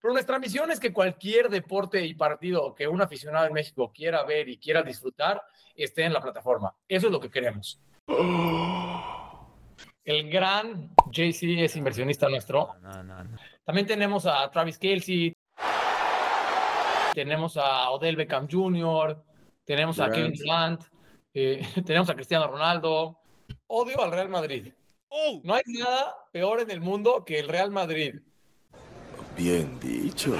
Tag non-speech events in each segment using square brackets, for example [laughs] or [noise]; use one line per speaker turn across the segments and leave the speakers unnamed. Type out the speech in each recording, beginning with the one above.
Pero nuestra misión es que cualquier deporte y partido que un aficionado en México quiera ver y quiera disfrutar esté en la plataforma. Eso es lo que queremos. El gran JC es inversionista nuestro. También tenemos a Travis Kelsey, tenemos a Odell Beckham Jr., tenemos a Kevin Durant, eh, [laughs] tenemos a Cristiano Ronaldo. Odio al Real Madrid. Oh. No hay nada peor en el mundo que el Real Madrid.
Bien dicho.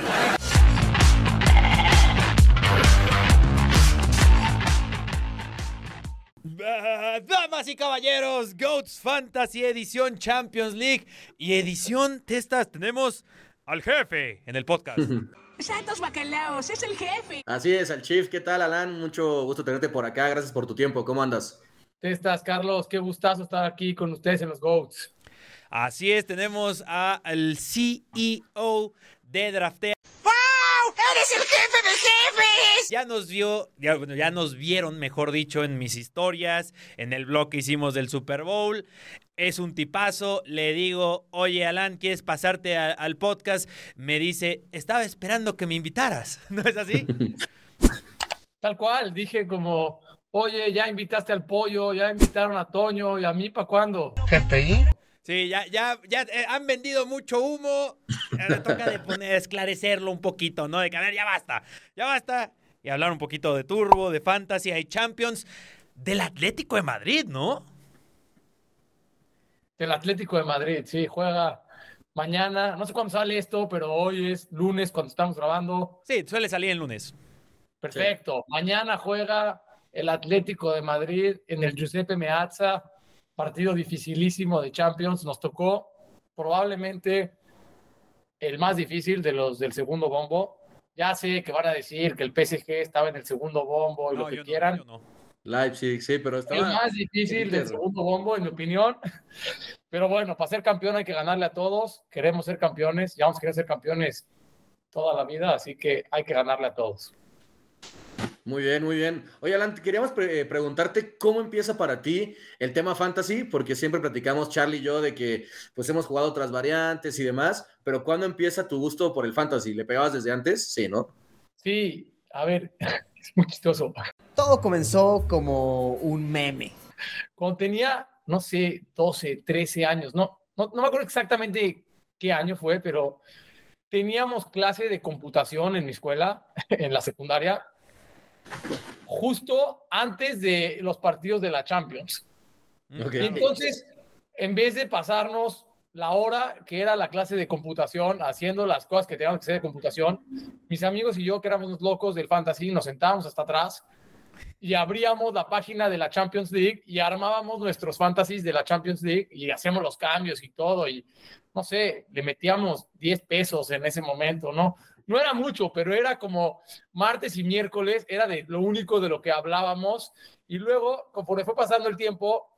Damas y caballeros, Goats Fantasy Edición Champions League y edición Testas. Tenemos al jefe en el podcast. [laughs]
Santos Bacalaos, es el jefe.
Así es, al Chief. ¿Qué tal, Alan? Mucho gusto tenerte por acá. Gracias por tu tiempo. ¿Cómo andas?
Testas, Carlos. Qué gustazo estar aquí con ustedes en los Goats.
Así es, tenemos al CEO de Draftea.
¡Wow! ¡Eres el jefe de jefes!
Ya nos vio, ya, bueno, ya nos vieron, mejor dicho, en mis historias, en el blog que hicimos del Super Bowl. Es un tipazo. Le digo, oye, Alan, ¿quieres pasarte al podcast? Me dice, estaba esperando que me invitaras. [laughs] ¿No es así? [laughs]
Tal cual, dije como, oye, ya invitaste al pollo, ya invitaron a Toño, ¿y a mí para cuándo?
GPI.
Sí, ya, ya, ya eh, han vendido mucho humo. Ahora toca de poner, esclarecerlo un poquito, ¿no? De que, a ver, ya basta, ya basta. Y hablar un poquito de Turbo, de Fantasy, hay Champions, del Atlético de Madrid, ¿no?
Del Atlético de Madrid, sí, juega mañana. No sé cuándo sale esto, pero hoy es lunes cuando estamos grabando.
Sí, suele salir el lunes.
Perfecto. Mañana juega el Atlético de Madrid en el Giuseppe Meazza partido dificilísimo de Champions. Nos tocó probablemente el más difícil de los del segundo bombo. Ya sé que van a decir que el PSG estaba en el segundo bombo y lo que quieran.
Leipzig, sí, pero estaba...
El más difícil del segundo bombo, en mi opinión. [laughs] Pero bueno, para ser campeón hay que ganarle a todos. Queremos ser campeones, ya vamos a querer ser campeones toda la vida, así que hay que ganarle a todos.
Muy bien, muy bien. Oye, Alan, queríamos eh, preguntarte cómo empieza para ti el tema fantasy, porque siempre platicamos Charlie y yo de que pues hemos jugado otras variantes y demás, pero ¿cuándo empieza tu gusto por el fantasy? ¿Le pegabas desde antes? Sí, ¿no?
Sí, a ver, [laughs] es muy chistoso.
Todo comenzó como un meme.
Cuando tenía, no sé, 12, 13 años, no, no, no me acuerdo exactamente qué año fue, pero teníamos clase de computación en mi escuela, [laughs] en la secundaria, justo antes de los partidos de la Champions. Entonces, en vez de pasarnos la hora que era la clase de computación, haciendo las cosas que teníamos que hacer de computación, mis amigos y yo, que éramos unos locos del fantasy, nos sentábamos hasta atrás y abríamos la página de la Champions League y armábamos nuestros fantasies de la Champions League y hacíamos los cambios y todo y no sé, le metíamos 10 pesos en ese momento, ¿no? No era mucho, pero era como martes y miércoles, era de lo único de lo que hablábamos. Y luego, conforme fue pasando el tiempo,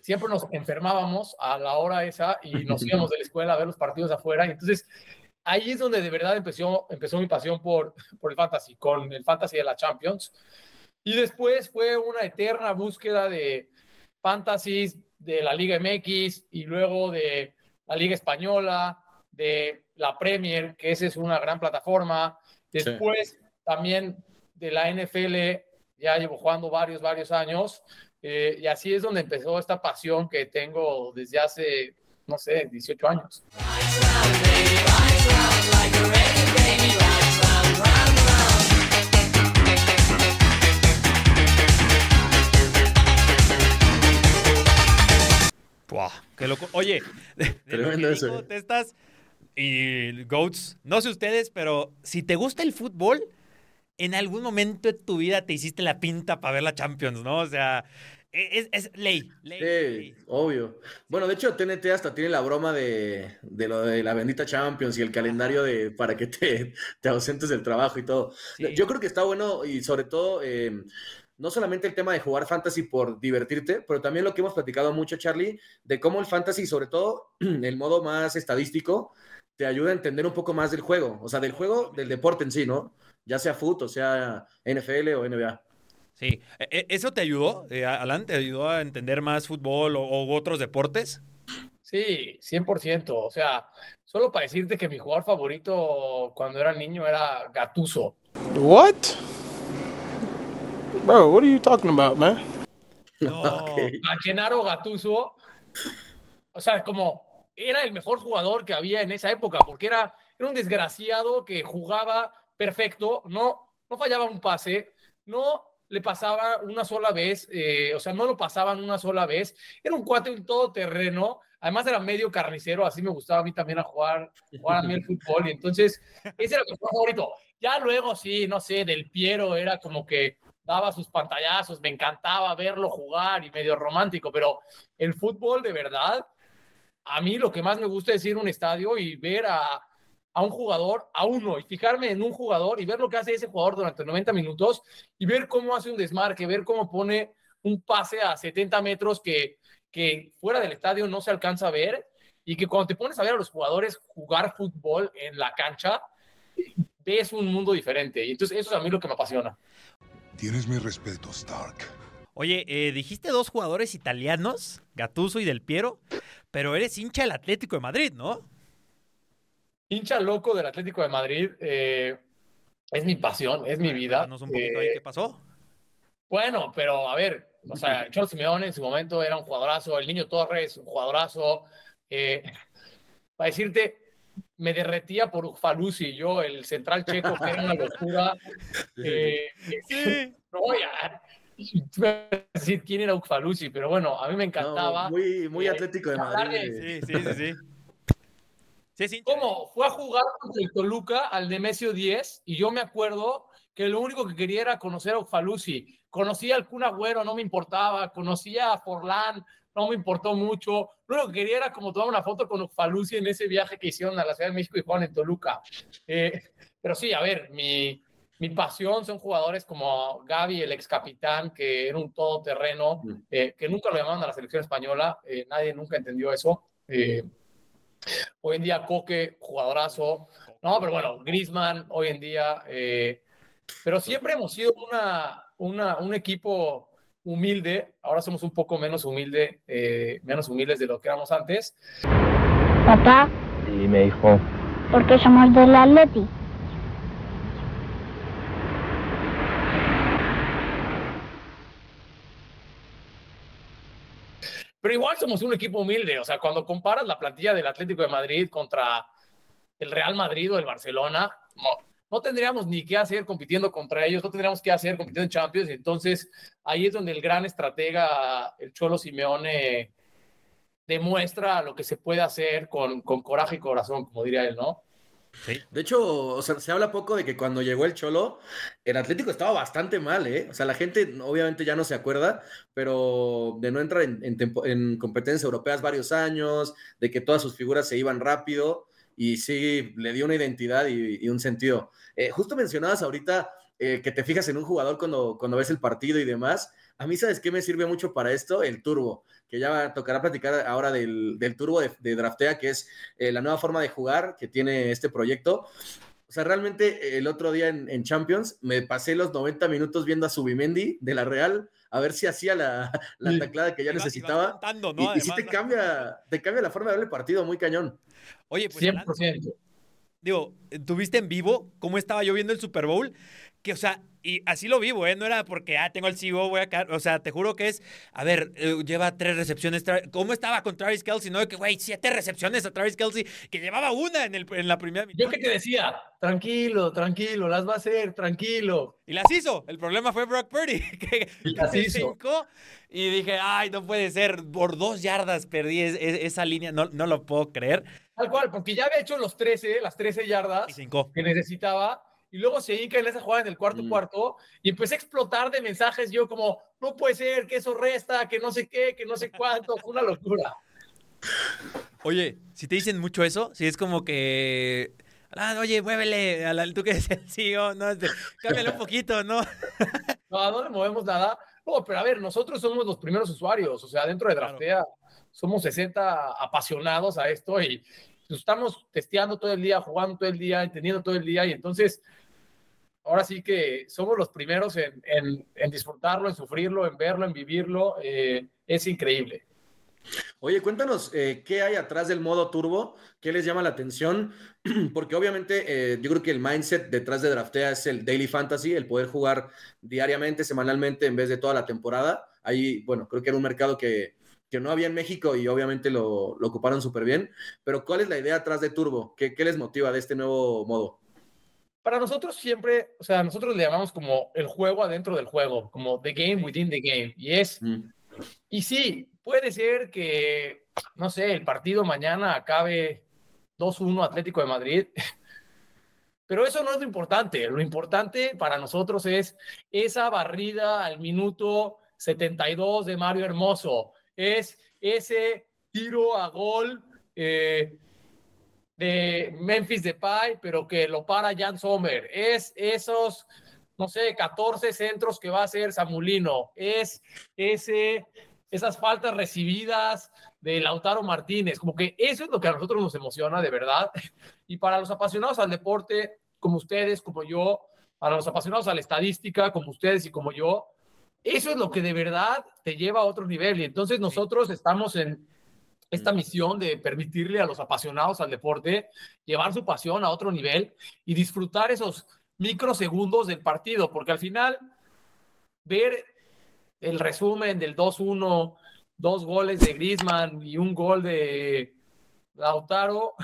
siempre nos enfermábamos a la hora esa y [laughs] nos íbamos de la escuela a ver los partidos afuera. Y entonces ahí es donde de verdad empezó, empezó mi pasión por, por el fantasy, con el fantasy de la Champions. Y después fue una eterna búsqueda de fantasies de la Liga MX y luego de la Liga Española, de la Premier, que esa es una gran plataforma. Después también de la NFL, ya llevo jugando varios, varios años. Eh, y así es donde empezó esta pasión que tengo desde hace, no sé, 18 años.
qué loco. Oye, [laughs] Tremendo eso. Te estás y Goats, no sé ustedes, pero si te gusta el fútbol, en algún momento de tu vida te hiciste la pinta para ver la Champions, ¿no? O sea, e, es, ley,
ley, sí, obvio. Bueno, de hecho, TNT hasta tiene la broma de, lo de la bendita Champions y el calendario de para que te, te ausentes del trabajo y todo. Yo creo que está bueno y sobre todo... Em, no solamente el tema de jugar fantasy por divertirte, pero también lo que hemos platicado mucho, Charlie, de cómo el fantasy, sobre todo [clears throat] el modo más estadístico, te ayuda a entender un poco más del juego, o sea, del juego, del deporte en sí, ¿no? Ya sea fútbol, sea NFL o NBA.
Sí, e, e, ¿eso te ayudó, eh, Alan? ¿Te ayudó a entender más fútbol o, otros deportes?
Sí, 100%. O sea, solo para decirte que mi jugador favorito cuando era niño era Gatuso.
What? Bro, what are you talking about, man?
No. [laughs]
A Gennaro Gatuso, o sea, como era el mejor jugador que había en esa época, porque era, era un desgraciado que jugaba perfecto, no, no fallaba un pase, no le pasaba una sola vez, eh, o sea, no lo pasaban una sola vez, era un cuate en todo terreno, además era medio carnicero, así me gustaba a mí también a jugar, jugar a mí el fútbol, y entonces ese era mi favorito. Ya luego sí, no sé, Del Piero era como que daba sus pantallazos, me encantaba verlo jugar y medio romántico, pero el fútbol de verdad, a mí lo que más me gusta es ir a un estadio y ver a, a un jugador, a uno, y fijarme en un jugador y ver lo que hace ese jugador durante 90 minutos y ver cómo hace un desmarque, ver cómo pone un pase a 70 metros que, que fuera del estadio no se alcanza a ver y que cuando te pones a ver a los jugadores jugar fútbol en la cancha, ves un mundo diferente. Y entonces eso es a mí lo que me apasiona.
Tienes mi respeto, Stark.
Oye, eh, dijiste dos jugadores italianos, Gatuso y Del Piero, pero eres hincha del Atlético de Madrid, ¿no?
Hincha loco del Atlético de Madrid, eh, es mi pasión, es mi vida.
Danos un poquito ahí,
Eh,
¿qué pasó?
Bueno, pero a ver, o sea, [laughs] Cholo Simeone en su momento era un jugadorazo, el Niño Torres, un jugadorazo. Eh, [laughs] para decirte, me derretía por Uffalusi, yo, el central checo, que era una locura. [laughs] Eh,
Sí.
no, ya, decir quién era Uffalusi, pero bueno, a mí me encantaba.
No, muy, muy
Eh,
atlético de Madrid.
de-
Sí, sí, sí, sí. Sí.
¿Cómo? Fue a jugar contra el Toluca al Nemesio 10 y yo me acuerdo que lo único que quería era conocer a Ufalusi. Conocía al Kun Agüero, no me importaba. Conocía a Forlán, no me importó mucho. Lo único que quería era como tomar una foto con Ufalusi en ese viaje que hicieron a la Ciudad de México y jugaron en Toluca. Eh, pero sí, a ver, mi, mi pasión son jugadores como Gaby, el ex capitán, que era un todoterreno, eh, que nunca lo llamaban a la selección española. eh, nadie nunca entendió eso. Eh, Hoy en día Coque, jugadorazo. No, pero bueno, Griezmann hoy en día. eh, pero siempre hemos sido una, una, un equipo humilde. Ahora somos un poco menos humilde, eh, menos humildes de lo que éramos antes.
Papá,
Dime, hijo.
¿por qué somos del Atleti?
Pero igual somos un equipo humilde. O sea, cuando comparas la plantilla del Atlético de Madrid contra el Real Madrid o el Barcelona, no, no tendríamos ni qué hacer compitiendo contra ellos, no tendríamos qué hacer compitiendo en Champions. Entonces, ahí es donde el gran estratega, el Cholo Simeone, demuestra lo que se puede hacer con, con coraje y corazón, como diría él, ¿no?
De hecho, se habla poco de que cuando llegó el Cholo, el Atlético estaba bastante mal, ¿eh? O sea, la gente obviamente ya no se acuerda, pero de no entrar en, tempo- en competencias europeas varios años, de que todas sus figuras se iban rápido, y sí, le dio una identidad y, y un sentido. Eh, justo mencionabas ahorita eh, que te fijas en un jugador cuando, cuando ves el partido y demás. A mí, ¿sabes qué me sirve mucho para esto? El turbo, que ya tocará platicar ahora del, del turbo de, de Draftea, que es eh, la nueva forma de jugar que tiene este proyecto. O sea, realmente el otro día en, en Champions me pasé los 90 minutos viendo a Subimendi de la Real a ver si hacía la, [laughs] la
Sí.
taclada que ya
Iba- iba
necesitaba.
contando, ¿no?
Y, y sí te
Además,
cambia, te cambia la forma de ver el partido muy cañón.
Oye, pues Alan,
100%.
digo, ¿tuviste en vivo cómo estaba yo viendo el Super Bowl? Que, o sea, y así lo vivo, ¿eh? No era porque, ah, tengo el CEO, voy a caer. O sea, te juro que es, a ver, eh, lleva tres recepciones. ¿Cómo estaba con Travis Kelsey? No, de que, güey, siete recepciones a Travis Kelsey, que llevaba una en, el, en la primera mitad.
Yo que te decía, tranquilo, tranquilo, las va a hacer, tranquilo.
Y las hizo. El problema fue Brock Purdy, [laughs] que
Y las hizo.
hincó, Y dije, ay, no puede ser. Por dos yardas perdí es- es- esa línea. No, no lo puedo creer.
Tal cual, porque ya había hecho los 13, las 13
Y
yardas
se hincó.
que necesitaba, y luego se hinca en esa jugada en el cuarto
Mm.
cuarto, y empecé a explotar de mensajes, yo como, no puede ser, que eso resta, que no sé qué, que no sé cuánto, fue una locura.
Oye, si te dicen mucho eso, si es como que. Ah, oye, muévele, a la, tú que eres el CEO, no, este, cámbiale un poquito, ¿no? [laughs]
No, no le movemos nada. No, pero a ver, nosotros somos los primeros usuarios, o sea, dentro de
Claro.
Draftea somos 60 apasionados a esto y pues, estamos testeando todo el día, jugando todo el día, entendiendo todo el día y entonces ahora sí que somos los primeros en, en- en disfrutarlo, en sufrirlo, en verlo, en vivirlo. eh, es increíble.
Oye, cuéntanos eh, qué hay atrás del modo turbo, qué les llama la atención, [clears throat] porque obviamente eh, yo creo que el mindset detrás de Draftea es el daily fantasy, el poder jugar diariamente, semanalmente en vez de toda la temporada. Ahí, bueno, creo que era un mercado que, que no había en México y obviamente lo, lo ocuparon súper bien, pero ¿cuál es la idea atrás de Turbo? ¿Qué, ¿Qué les motiva de este nuevo modo?
Para nosotros siempre, o sea, nosotros le llamamos como el juego adentro del juego, como the game within the game. Y es, mm. y sí, puede ser que, no sé, el partido mañana acabe 2-1 Atlético de Madrid, [laughs] pero eso no es lo importante. Lo importante para nosotros es esa barrida al minuto 72 de Mario Hermoso, es ese tiro a gol. Eh, de Memphis Depay, pero que lo para Jan Sommer. Es esos, no sé, 14 centros que va a hacer Samulino. Es ese, esas faltas recibidas de Lautaro Martínez. Como que eso es lo que a nosotros nos emociona, de verdad. Y para los apasionados al deporte, como ustedes, como yo, para los apasionados a la estadística, como ustedes y como yo, eso es lo que de verdad te lleva a otro nivel. Y entonces nosotros estamos en esta misión de permitirle a los apasionados al deporte llevar su pasión a otro nivel y disfrutar esos microsegundos del partido, porque al final ver el resumen del 2-1, dos goles de Griezmann y un gol de Lautaro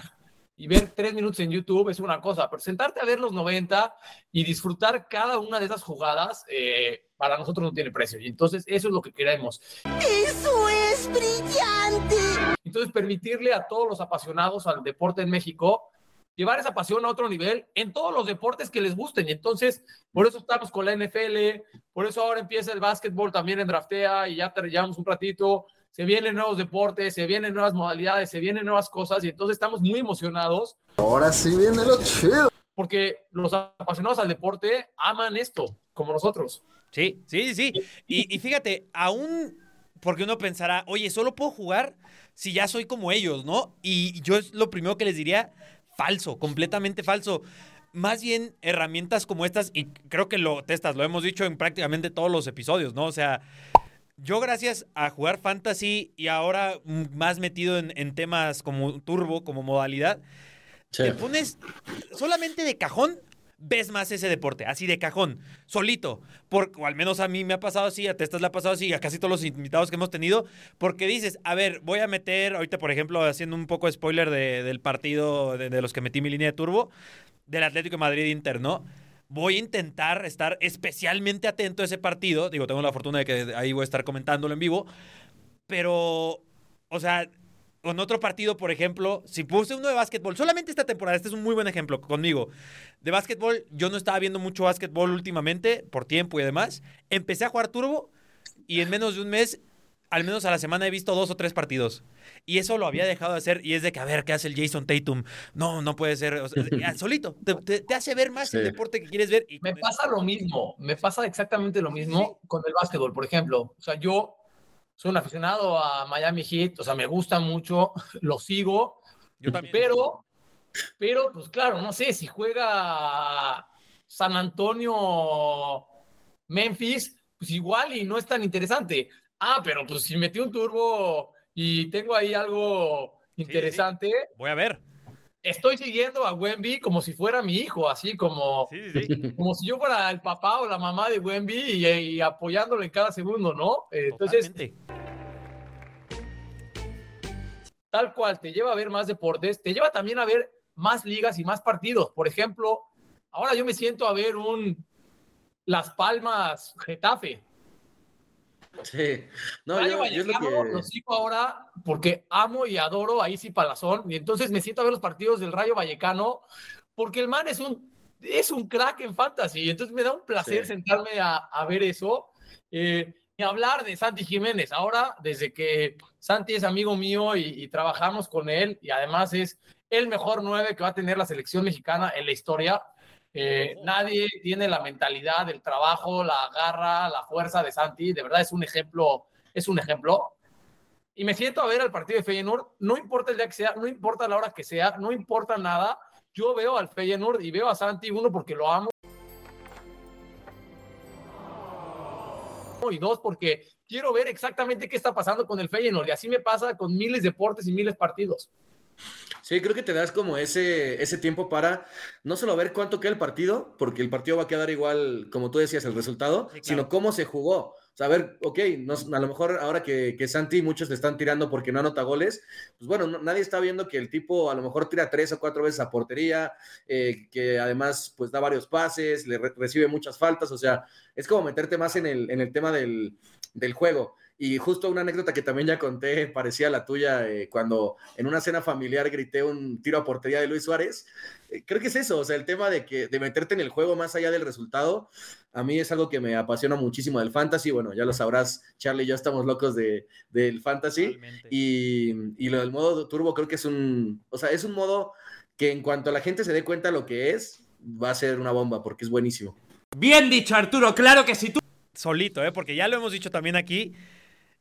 y ver tres minutos en YouTube es una cosa, pero sentarte a ver los 90 y disfrutar cada una de esas jugadas, eh, para nosotros no tiene precio. Y entonces eso es lo que queremos.
¡Eso es brillante!
Entonces permitirle a todos los apasionados al deporte en México llevar esa pasión a otro nivel en todos los deportes que les gusten. Y entonces, por eso estamos con la NFL, por eso ahora empieza el básquetbol también en Draftea y ya te llevamos un ratito se vienen nuevos deportes, se vienen nuevas modalidades, se vienen nuevas cosas y entonces estamos muy emocionados.
Ahora sí viene lo chido.
Porque los apasionados al deporte aman esto, como nosotros.
Sí, sí, sí. Y, y fíjate, aún porque uno pensará, oye, solo puedo jugar si ya soy como ellos, ¿no? Y yo es lo primero que les diría, falso, completamente falso más bien herramientas como estas, y creo que lo testas, lo hemos dicho en prácticamente todos los episodios, ¿no? O sea, yo gracias a jugar fantasy y ahora más metido en, temas como turbo, como modalidad, te pones solamente de cajón, ves más ese deporte, así de cajón, solito. Por, o al menos a mí me ha pasado así, a Testas le ha pasado así, a casi todos los invitados que hemos tenido, porque dices, a ver, voy a meter, ahorita por ejemplo, haciendo un poco spoiler del partido de, los que metí mi línea de turbo, del Atlético Madrid Inter, ¿no? voy a intentar estar especialmente atento a ese partido. Digo, tengo la fortuna de que ahí voy a estar comentándolo en vivo. Pero, o sea, con otro partido, por ejemplo, si puse uno de básquetbol, solamente esta temporada, este es un muy buen ejemplo conmigo. De básquetbol, yo no estaba viendo mucho básquetbol últimamente, por tiempo y demás. Empecé a jugar turbo y en menos de un mes al menos a la semana he visto dos o tres partidos. Y eso lo había dejado de hacer. Y es de que, a ver, ¿qué hace el Jason Tatum? No, no puede ser. [laughs] solito. Te, hace ver más el deporte que quieres ver.
Y me pasa lo mismo. Me pasa exactamente lo mismo con el básquetbol, por ejemplo. O sea, yo soy un aficionado a Miami Heat. O sea, me gusta mucho. [laughs] Lo sigo. Yo también. Pero, pero, pues claro, no sé si juega San Antonio, Memphis, pues igual y no es tan interesante. Ah, pero pues si metí un turbo y tengo ahí algo interesante.
Voy a ver.
Estoy siguiendo a Wemby como si fuera mi hijo, así como, como si yo fuera el papá o la mamá de Wemby y, apoyándolo en cada segundo, ¿no? Entonces, tal cual, te lleva a ver más deportes, te lleva también a ver más ligas y más partidos. Por ejemplo, ahora yo me siento a ver un Las Palmas Getafe
Sí, no,
yo, yo lo, que... sigo ahora porque amo y adoro a Isi Palazón y entonces me siento a ver los partidos del Rayo Vallecano porque el man es un, es un crack en fantasy y entonces me da un placer sentarme a, a, ver eso eh, y hablar de Santi Jiménez. Ahora, desde que Santi es amigo mío y, y trabajamos con él y además es el mejor nueve que va a tener la selección mexicana en la historia, eh, nadie tiene la mentalidad, el trabajo, la garra, la fuerza de Santi. De verdad es un ejemplo, es un ejemplo. Y me siento a ver al partido de Feyenoord, no importa el día que sea, no importa la hora que sea, no importa nada. Yo veo al Feyenoord y veo a Santi, uno porque lo amo. y dos, porque quiero ver exactamente qué está pasando con el Feyenoord. Y así me pasa con miles de deportes y miles de partidos.
Sí, creo que te das como ese, ese tiempo para no solo ver cuánto queda el partido, porque el partido va a quedar igual, como tú decías, el resultado, sino cómo se jugó. O sea, a ver, ok, a lo mejor ahora que, que, Santi muchos le están tirando porque no anota goles, pues bueno, nadie está viendo que el tipo a lo mejor tira tres o cuatro veces a portería, eh, que además pues da varios pases, le recibe muchas faltas, o sea, es como meterte más en el, en el tema del, del juego. Y justo una anécdota que también ya conté, parecía la tuya, eh, cuando en una cena familiar grité un tiro a portería de Luis Suárez. Eh, creo que es eso, o sea, el tema de, que, de meterte en el juego más allá del resultado, a mí es algo que me apasiona muchísimo del fantasy. Bueno, ya lo sabrás, Charlie y yo estamos locos de, del fantasy. Y, y, lo del modo turbo creo que es un, o sea, es un modo que en cuanto la gente se dé cuenta lo que es, va a ser una bomba porque es buenísimo.
Bien dicho, Arturo, claro que si tú... Solito, ¿eh? porque ya lo hemos dicho también aquí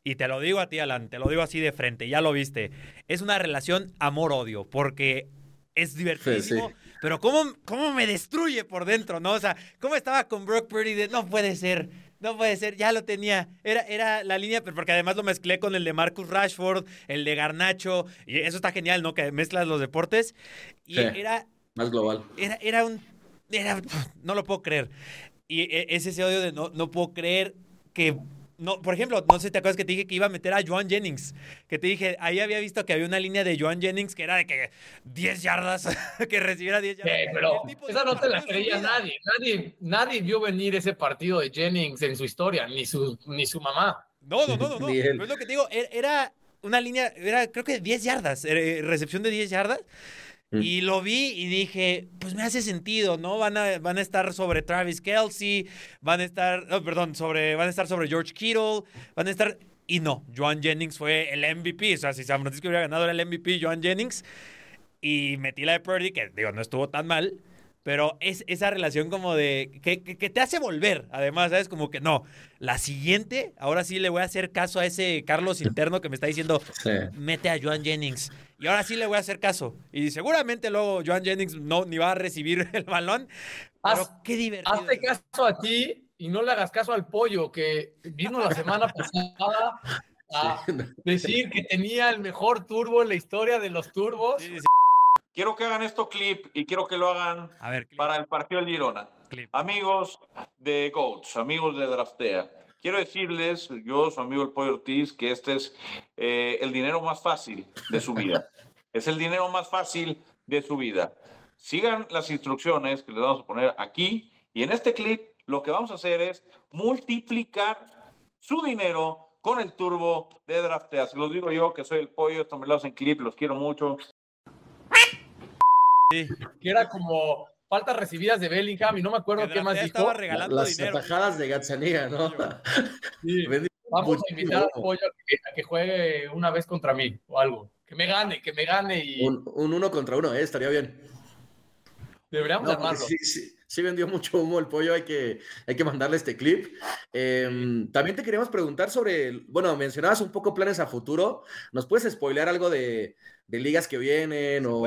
y te lo digo a ti, Alan, te lo digo así de frente, ya lo viste. Es una relación amor-odio, porque es divertidísimo, pero ¿cómo, ¿cómo me destruye por dentro, no? O sea, ¿cómo estaba con Brock Purdy de no puede ser, no puede ser, ya lo tenía. Era, era la línea, porque además lo mezclé con el de Marcus Rashford, el de Garnacho, y eso está genial, ¿no? Que mezclas los deportes. Y era.
Más global.
Era, era un. Era, no lo puedo creer. Y e, es ese odio de no, no puedo creer que no, por ejemplo, no sé si te acuerdas que te dije que iba a meter a Joan Jennings. Que te dije, ahí había visto que había una línea de Joan Jennings que era de que 10 yardas, [laughs] que recibiera 10 yardas.
pero esa no te la creía nadie. nadie. Nadie vio venir ese partido de Jennings en su historia, ni su, ni su mamá.
No, no, no, no. no. [laughs] Pero es lo que te digo, e, era una línea, era creo que 10 yardas, eh, recepción de 10 yardas. Mm. Y lo vi y dije, pues me hace sentido, ¿no? Van a, van a estar sobre Travis Kelsey, van a estar, perdón, sobre, van a estar sobre George Kittle, van a estar. Y no, Joan Jennings fue el MVP. O sea, si San Francisco hubiera ganado era el MVP, Joan Jennings. Y metí la de Purdy, que digo, no estuvo tan mal. Pero es esa relación como de que, que, te hace volver, además, ¿sabes? Como que no, la siguiente, ahora sí le voy a hacer caso a ese Carlos interno que me está diciendo, mete a Joan Jennings. Y ahora sí le voy a hacer caso. Y seguramente luego Joan Jennings no ni va a recibir [laughs] el balón. Pero qué divertido.
Hazte caso a ti y no le hagas caso al pollo que vino la semana pasada a [laughs] decir que tenía el mejor turbo en la historia de los turbos.
Quiero que hagan esto clip y quiero que lo hagan para el partido del Girona. Amigos de Goats, amigos de Draftea, quiero decirles, yo, su amigo el Pollo Ortiz, que este es eh, el dinero más fácil de su vida. [laughs] es el dinero más fácil de su vida. Sigan las instrucciones que les vamos a poner aquí y en este clip lo que vamos a hacer es multiplicar su dinero con el turbo de Draftea. Se los digo yo que soy el pollo, esto me lo hacen clip, los quiero mucho.
Que era como faltas recibidas de Bellingham y no me acuerdo qué más dijo.
Estaba regalando
Las atajadas de Gazzaniga, ¿no? [laughs]
Vamos a invitar a Pollo a que, juegue una vez contra mí o algo. Que me gane, que me gane. Y...
Un, uno contra uno, ¿eh? estaría bien.
Deberíamos armarlo.
Sí, sí, sí, vendió mucho humo el pollo, hay que, hay que mandarle este clip. Em, también te queríamos preguntar sobre, bueno, mencionabas un poco planes a futuro. ¿Nos puedes spoilear algo de, de ligas que vienen o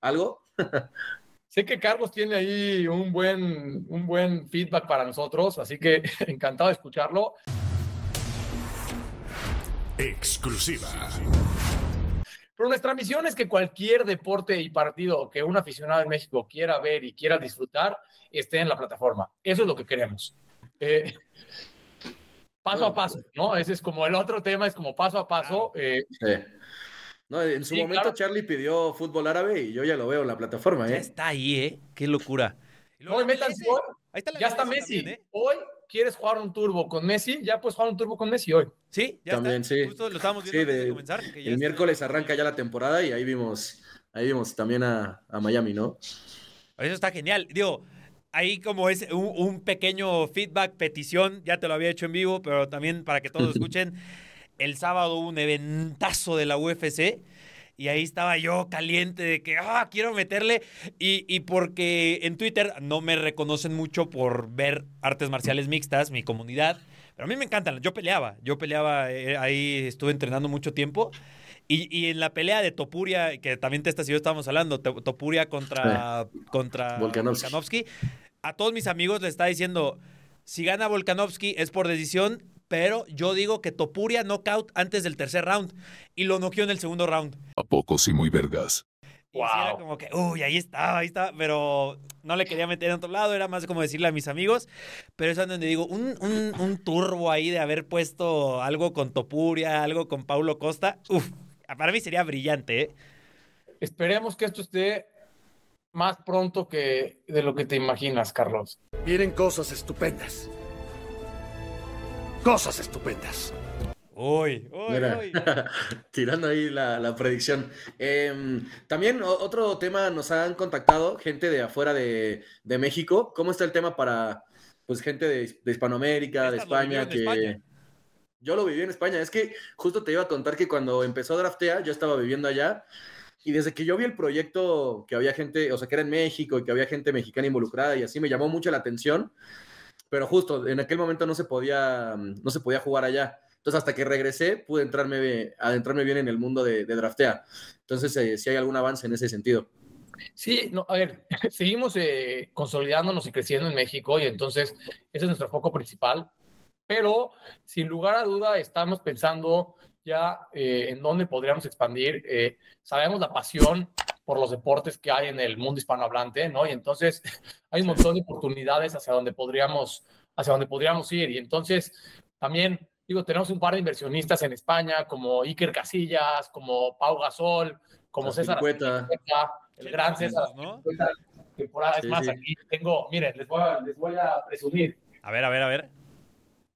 algo? [laughs]
Sé que Carlos tiene ahí un buen, un buen feedback para nosotros, así que [laughs] encantado de escucharlo.
Exclusiva.
Pero nuestra misión es que cualquier deporte y partido que un aficionado en México quiera ver y quiera disfrutar esté en la plataforma. Eso es lo que queremos. Eh, paso a paso, ¿no? Ese es como el otro tema, es como paso a paso. Eh,
no, en su momento Charlie pidió fútbol árabe y yo ya lo veo en la plataforma, ¿eh?
Ya está ahí, ¿eh? Qué locura.
No, metan Ahí está ya está Messi. ¿eh? Hoy quieres jugar un turbo con Messi, ya puedes jugar un turbo con Messi hoy.
Sí, ya
También,
está.
sí.
Justo lo estábamos viendo
sí, de,
comenzar.
el miércoles arranca ya la temporada y ahí vimos, ahí vimos también a, a Miami, ¿no?
Eso está genial. Digo, ahí como es un, un, pequeño feedback, petición, ya te lo había hecho en vivo, pero también para que todos [laughs] escuchen, el sábado hubo un eventazo de la UFC y ahí estaba yo caliente de que, ah, quiero meterle. Y, y, porque en Twitter no me reconocen mucho por ver artes marciales mixtas, mi comunidad. Pero a mí me encantan. Yo peleaba, yo peleaba, eh, ahí estuve entrenando mucho tiempo. Y, y, en la pelea de Topuria, que también te estás y yo estábamos hablando, Topuria contra, contra
Volkanovski.
a todos mis amigos les está diciendo, si gana Volkanovski es por decisión, pero yo digo que Topuria knockout antes del tercer round y lo noqueó en el segundo round.
¿A poco sí muy vergas?
Y era como que, uy, ahí está, ahí está, pero no le quería meter en otro lado, era más como decirle a mis amigos, pero es donde digo, un, un, un turbo ahí de haber puesto algo con Topuria, algo con Paulo Costa, uff, para mí sería brillante, ¿eh?
Esperemos que esto esté más pronto que de lo que te imaginas, Carlos.
Vienen cosas estupendas. Cosas estupendas.
Uy, uy, uy. [laughs]
tirando ahí la, predicción. Em, también otro tema, nos han contactado gente de afuera de, México. ¿Cómo está el tema para pues gente de, Hispanoamérica, de España, que yo lo viví en España. Es que justo te iba a contar que cuando empezó Draftea, yo estaba viviendo allá. Y desde que yo vi el proyecto, que había gente, o sea, que era en México y que había gente mexicana involucrada y así, me llamó mucho la atención. Pero justo en aquel momento no se podía, no se podía jugar allá. Entonces, hasta que regresé, pude entrarme, adentrarme bien en el mundo de, draftea. Entonces, eh, si hay algún avance en ese sentido.
Sí, no, a ver, [laughs] seguimos eh, consolidándonos y creciendo en México y entonces ese es nuestro foco principal. Pero sin lugar a duda estamos pensando ya eh, en dónde podríamos expandir. sabemos la pasión por los deportes que hay en el mundo hispanohablante, ¿no? Y entonces [laughs] hay un montón de oportunidades hacia donde podríamos, hacia donde podríamos ir. Y entonces también Digo, tenemos un par de inversionistas en España, como Iker Casillas, como Pau Gasol, como César el gran César, ¿no? temporada. es más, aquí tengo, miren, les voy, a, les voy a presumir.
A ver, a ver, a ver.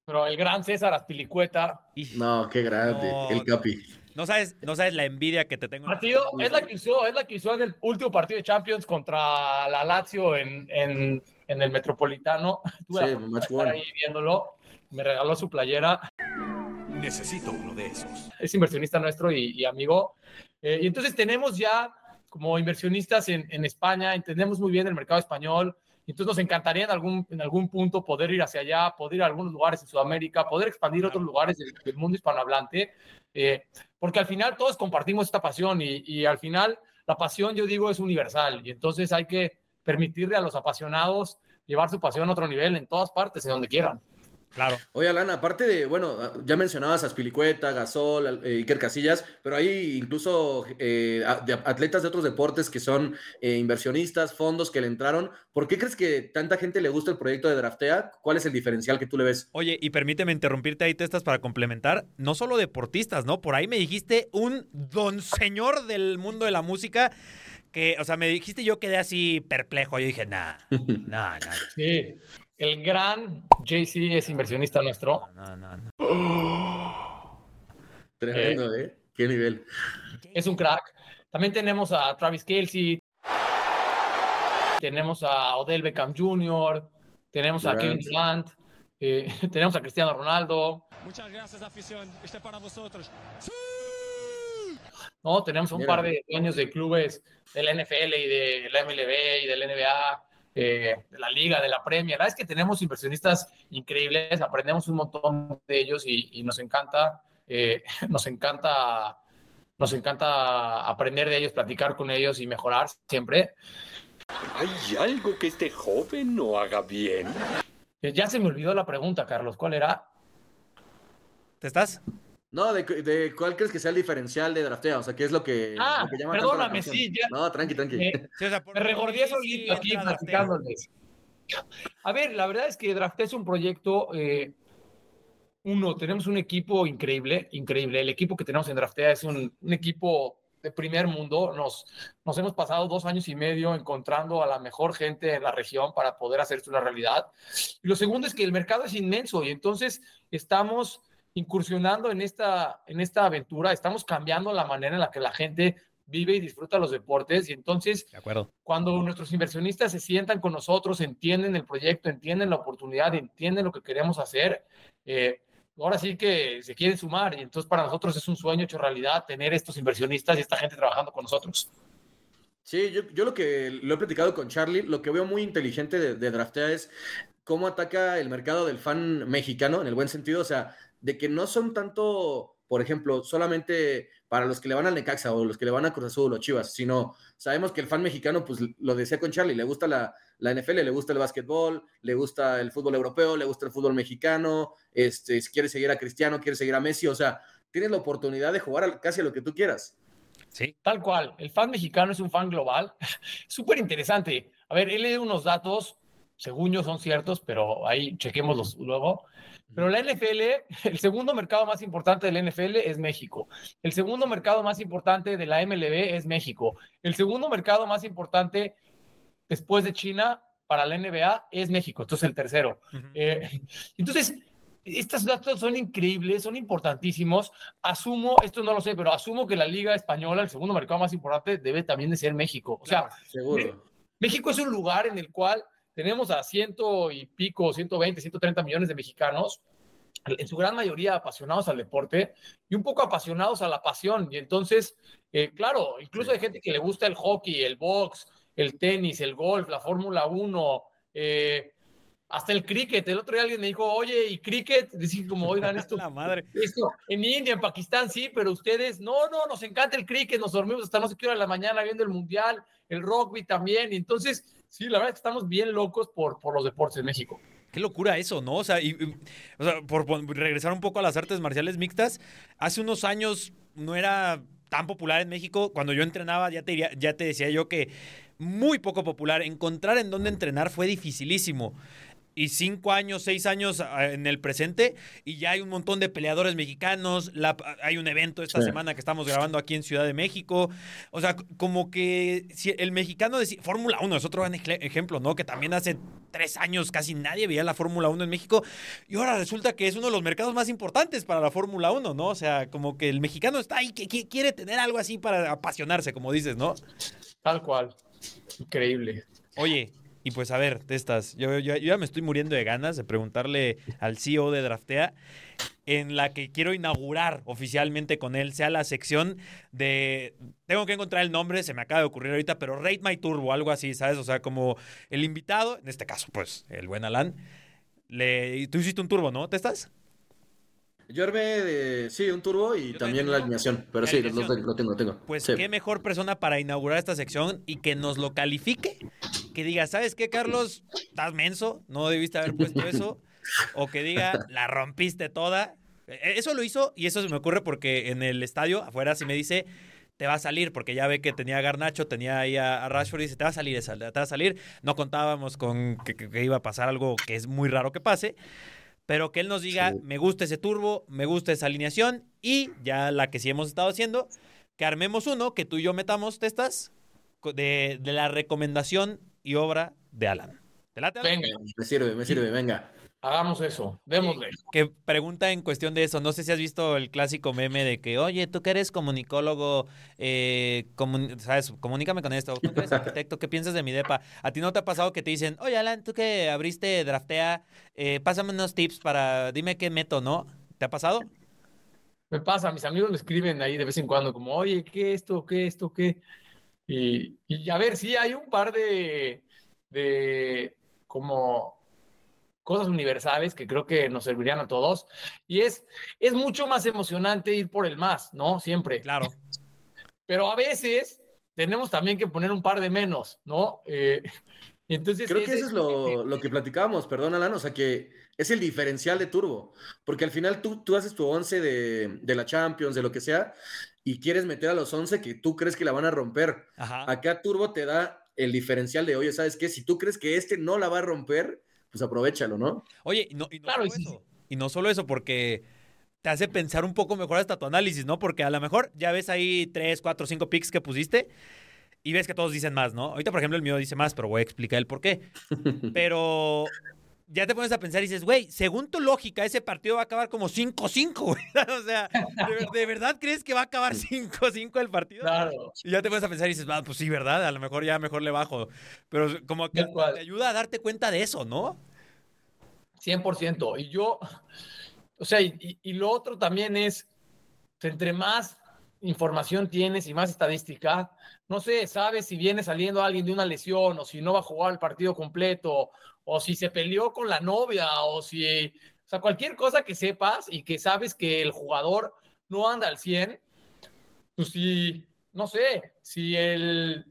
Pero el gran César Aspilicueta.
No, qué grande, el Capi.
No sabes, no sabes la envidia que te tengo.
Partido, es la que usó, es la que usó en el último partido de Champions contra la Lazio en, en, en el Metropolitano. [laughs] Estuve sí, ahí viéndolo me regaló su playera.
Necesito uno de esos.
Es inversionista nuestro y, amigo. Eh, y entonces tenemos ya como inversionistas en, en, España, entendemos muy bien el mercado español. Entonces nos encantaría en algún, en algún punto poder ir hacia allá, poder ir a algunos lugares en Sudamérica, poder expandir otros lugares del, mundo hispanohablante, eh, porque al final todos compartimos esta pasión y, y al final la pasión, yo digo, es universal y entonces hay que permitirle a los apasionados llevar su pasión a otro nivel en todas partes, en donde quieran.
Claro.
Oye, Alana, aparte de, bueno, ya mencionabas a Spilicueta, Gasol, eh, Iker Casillas, pero hay incluso eh, atletas de otros deportes que son eh, inversionistas, fondos que le entraron. ¿Por qué crees que tanta gente le gusta el proyecto de Draftea? ¿Cuál es el diferencial que tú le ves?
Oye, y permíteme interrumpirte ahí, Testas, para complementar, no solo deportistas, ¿no? Por ahí me dijiste un don señor del mundo de la música que, o sea, me dijiste yo quedé así perplejo. Yo dije, nah, [laughs] nah, nah.
Sí. El gran JC es inversionista nuestro.
No, no, no. [gasps]
Tremendo, eh, ¿eh? ¿Qué nivel?
Es un crack. También tenemos a Travis Kelsey. Tenemos a Odell Beckham Jr. Tenemos a Kevin Durant. Eh, [laughs] tenemos a Cristiano Ronaldo.
Muchas gracias, afición. Este para vosotros.
No, tenemos un par de dueños de clubes del NFL y de la MLB y del NBA eh, de la liga, de la Premier. La verdad es que tenemos inversionistas increíbles, aprendemos un montón de ellos y, nos encanta, eh, [laughs] nos encanta, nos encanta aprender de ellos, platicar con ellos y mejorar siempre.
¿Hay algo que este joven no haga bien?
Eh, ya se me olvidó la pregunta, Carlos. ¿Cuál era?
¿Te estás?
No, de, cuál crees que sea el diferencial de draftea, o sea, ¿qué es lo que,
ah, perdóname, sí, ya.
No, tranqui, tranqui.
Eh, [laughs] me regordé solito aquí platicándoles. A ver, la verdad es que Draftea es un proyecto, eh, uno, tenemos un equipo increíble, increíble. El equipo que tenemos en Draftea es un, un equipo de primer mundo. Nos, nos hemos pasado dos años y medio encontrando a la mejor gente en la región para poder hacer esto una realidad. Y lo segundo es que el mercado es inmenso y entonces estamos incursionando en esta, en esta aventura, estamos cambiando la manera en la que la gente vive y disfruta los deportes y entonces cuando nuestros inversionistas se sientan con nosotros, entienden el proyecto, entienden la oportunidad, entienden lo que queremos hacer, eh, ahora sí que se quieren sumar y entonces para nosotros es un sueño hecho realidad tener estos inversionistas y esta gente trabajando con nosotros.
Sí, yo, lo que lo he platicado con Charlie, lo que veo muy inteligente de, de Draftea es cómo ataca el mercado del fan mexicano, en el buen sentido, o sea, de que no son tanto por ejemplo, solamente para los que le van al Necaxa o los que le van a Cruz Azul o Chivas, sino sabemos que el fan mexicano, pues lo decía con Charlie, le gusta la, la NFL, le gusta el básquetbol, le gusta el fútbol europeo, le gusta el fútbol mexicano, este, quiere seguir a Cristiano, quiere seguir a Messi, o sea, tienes la oportunidad de jugar casi a lo que tú quieras.
Sí. Tal cual. El fan mexicano es un fan global. [laughs] Súper interesante. A ver, he leído unos datos, según yo son ciertos, pero ahí chequémoslos luego. Pero la NFL, [laughs] el segundo mercado más importante de la NFL es México. El segundo mercado más importante de la MLB es México. El segundo mercado más importante después de China para la NBA es México. Entonces el tercero. Eh, [laughs] entonces, estos datos son increíbles, son importantísimos. Asumo, esto no lo sé, pero asumo que la Liga Española, el segundo mercado más importante, debe también de ser México. O sea,
seguro.
México es un lugar en el cual tenemos a ciento y pico, 120, 130 millones de mexicanos, en su gran mayoría apasionados al deporte y un poco apasionados a la pasión. Y entonces, eh, claro, incluso hay gente que le gusta el hockey, el box, el tenis, el golf, la Fórmula 1, eh, hasta el cricket. El otro día alguien me dijo, oye, ¿y cricket? [laughs] Decir como, oigan, esto, [laughs]
la madre.
esto en India, en Pakistán, sí, pero ustedes, no, no, nos encanta el cricket, nos dormimos hasta no sé qué hora de la mañana viendo el mundial, el rugby también. Y entonces, Sí, la verdad es que estamos bien locos por, por los deportes en México.
Qué locura eso, ¿no? O sea, y, sea, por, regresar un poco a las artes marciales mixtas, hace unos años no era tan popular en México. Cuando yo entrenaba, ya te, ya te decía yo que muy poco popular. Encontrar en dónde entrenar fue dificilísimo y cinco años, seis años ah, en el presente y ya hay un montón de peleadores mexicanos. hay un evento esta semana que estamos grabando aquí en Ciudad de México. O sea, como que si el mexicano decía, Fórmula 1 es otro gran ejemplo, ¿no? Que también hace tres años casi nadie veía la Fórmula 1 en México y ahora resulta que es uno de los mercados más importantes para la Fórmula 1, ¿no? O sea, como que el mexicano está ahí, que quiere tener algo así para apasionarse, como dices, ¿no?
Tal cual. Increíble.
Oye, y pues a ver, Testas, yo, yo, ya me estoy muriendo de ganas de preguntarle al CEO de Draftea en la que quiero inaugurar oficialmente con él, sea la sección de, tengo que encontrar el nombre, se me acaba de ocurrir ahorita, pero Rate My Turbo, algo así, ¿sabes? O sea, como el invitado, en este caso, pues, el buen Alan, le, tú hiciste un turbo, ¿no? ¿Testas?
Yo armé, de, sí, un turbo y también la alineación, pero sí, lo, tengo, lo tengo.
Pues qué mejor persona para inaugurar esta sección y que nos lo califique, que diga, ¿sabes qué, Carlos? Estás menso, no debiste haber puesto eso, o que diga, la rompiste toda. E, eso lo hizo y eso se me ocurre porque en el estadio, afuera, sí me dice, te va a salir, porque ya ve que tenía a Garnacho, tenía ahí a, Rashford y dice, te va a salir esa, te va a salir. No contábamos con que iba a pasar algo que es muy raro que pase pero que él nos diga, me gusta ese turbo, me gusta esa alineación y ya la que sí hemos estado haciendo, que armemos uno, que tú y yo metamos testas de, de la recomendación y obra de Alan.
¿Te late, Venga, me sirve, me sirve, venga.
Hagamos eso, démosle.
Que pregunta en cuestión de eso, no sé si has visto el clásico meme de que, oye, tú que eres comunicólogo, eh, ¿sabes? Comunícame con esto, tú que eres arquitecto, ¿qué piensas de mi depa? ¿A ti no te ha pasado que te dicen, oye, Alan, tú que abriste Draftea, eh, pásame unos tips para, dime qué meto, ¿no? ¿Te ha pasado?
Me pasa, mis amigos me escriben ahí de vez en cuando, como, oye, ¿qué esto, qué esto, qué? Y, y a ver, sí, hay un par de, de como cosas universales que creo que nos servirían a todos. Y es, es mucho más emocionante ir por el más, ¿no? Siempre.
Claro.
Pero a veces tenemos también que poner un par de menos, ¿no? Eh, [laughs] entonces,
creo que eso es lo, lo, [laughs] que platicábamos, perdón, Alan, o sea que es el diferencial de Turbo, porque al final tú, tú haces tu 11 de, de la Champions, de lo que sea, y quieres meter a los 11 que tú crees que la van a romper. Acá Turbo te da el diferencial de, oye, ¿sabes qué? Si tú crees que este no la va a romper, pues aprovechalo, ¿no?
Oye, y no, solo eso, y no solo eso, porque te hace pensar un poco mejor hasta tu análisis, ¿no? Porque a lo mejor ya ves ahí tres, cuatro, cinco picks que pusiste y ves que todos dicen más, ¿no? Ahorita, por ejemplo, el mío dice más, pero voy a explicar el por qué. [laughs] Pero ya te pones a pensar y dices, güey, según tu lógica, ese partido va a acabar como 5-5, [laughs] güey. o sea, ¿de, verdad crees que va a acabar 5-5 el partido?
Claro.
Y ya te pones a pensar y dices, ah, pues sí, ¿verdad? A lo mejor ya mejor le bajo. Pero como que te ayuda a darte cuenta de eso, ¿no?
100%. Y yo, o sea, y, y lo otro también es, entre más información tienes y más estadística, no sé, sabes si viene saliendo alguien de una lesión o si no va a jugar el partido completo o si se peleó con la novia, o si, o sea, cualquier cosa que sepas y que sabes que el jugador no anda al 100, pues si, no sé, si el,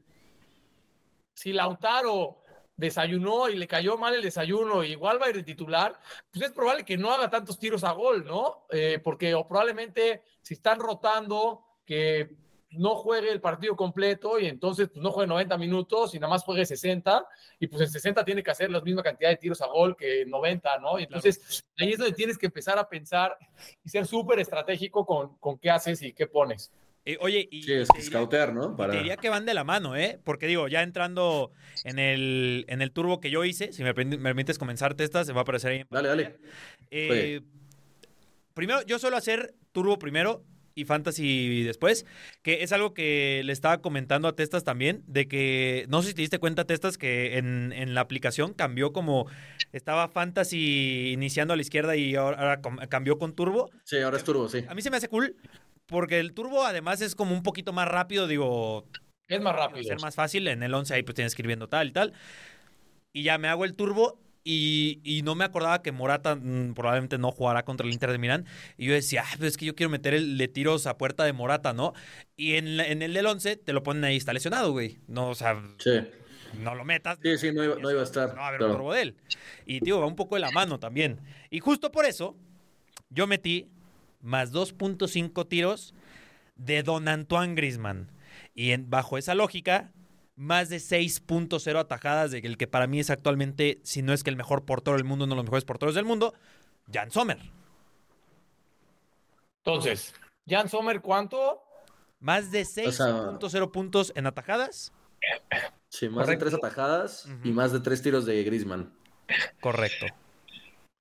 si Lautaro desayunó y le cayó mal el desayuno, igual va a ir de titular, pues es probable que no haga tantos tiros a gol, ¿no? Eh, porque o probablemente si están rotando, que no juegue el partido completo y entonces pues, no juegue 90 minutos y nada más juegue 60 y pues en 60 tiene que hacer la misma cantidad de tiros a gol que 90, ¿no? Y entonces ahí es donde tienes que empezar a pensar y ser súper estratégico con, con qué haces y qué pones.
Eh, oye, y
sí, es scouter, ¿no?
Para... diría que van de la mano, ¿eh? Porque digo, ya entrando en el, en el turbo que yo hice, si me, permites comenzarte esta, se va a aparecer ahí.
Dale, dale.
Eh, primero, yo suelo hacer turbo primero y fantasy después, que es algo que le estaba comentando a Testas también, de que no sé si te diste cuenta, Testas, que en, en la aplicación cambió como estaba fantasy iniciando a la izquierda y ahora, cambió con turbo.
Sí, ahora es turbo, sí.
A mí se me hace cool porque el turbo además es como un poquito más rápido, digo.
Es más rápido.
Ser más fácil. En el 11 ahí pues tienes que ir viendo tal y tal. Y ya me hago el turbo y, no me acordaba que Morata mm, probablemente no jugará contra el Inter de Milán. Y yo decía, ah, es que yo quiero meter el de tiros a puerta de Morata, ¿no? Y en, en el del 11 te lo ponen ahí, está lesionado, güey. No, o sea.
Sí.
No lo metas.
Sí, sí, no iba, no iba a estar.
No va a haber turbo de él. Y, tío, va un poco de la mano también. Y justo por eso, yo metí más 2.5 tiros de Don Antoine Grisman. Y en, bajo esa lógica, más de 6.0 atajadas de el que para mí es actualmente, si no es que el mejor portero del mundo, uno de los mejores porteros del mundo, Jan Sommer.
Entonces, Jan Sommer, ¿cuánto?
Más de 6.0 puntos en atajadas.
Sí, más de 3 atajadas y más de 3 tiros de Grisman.
Correcto.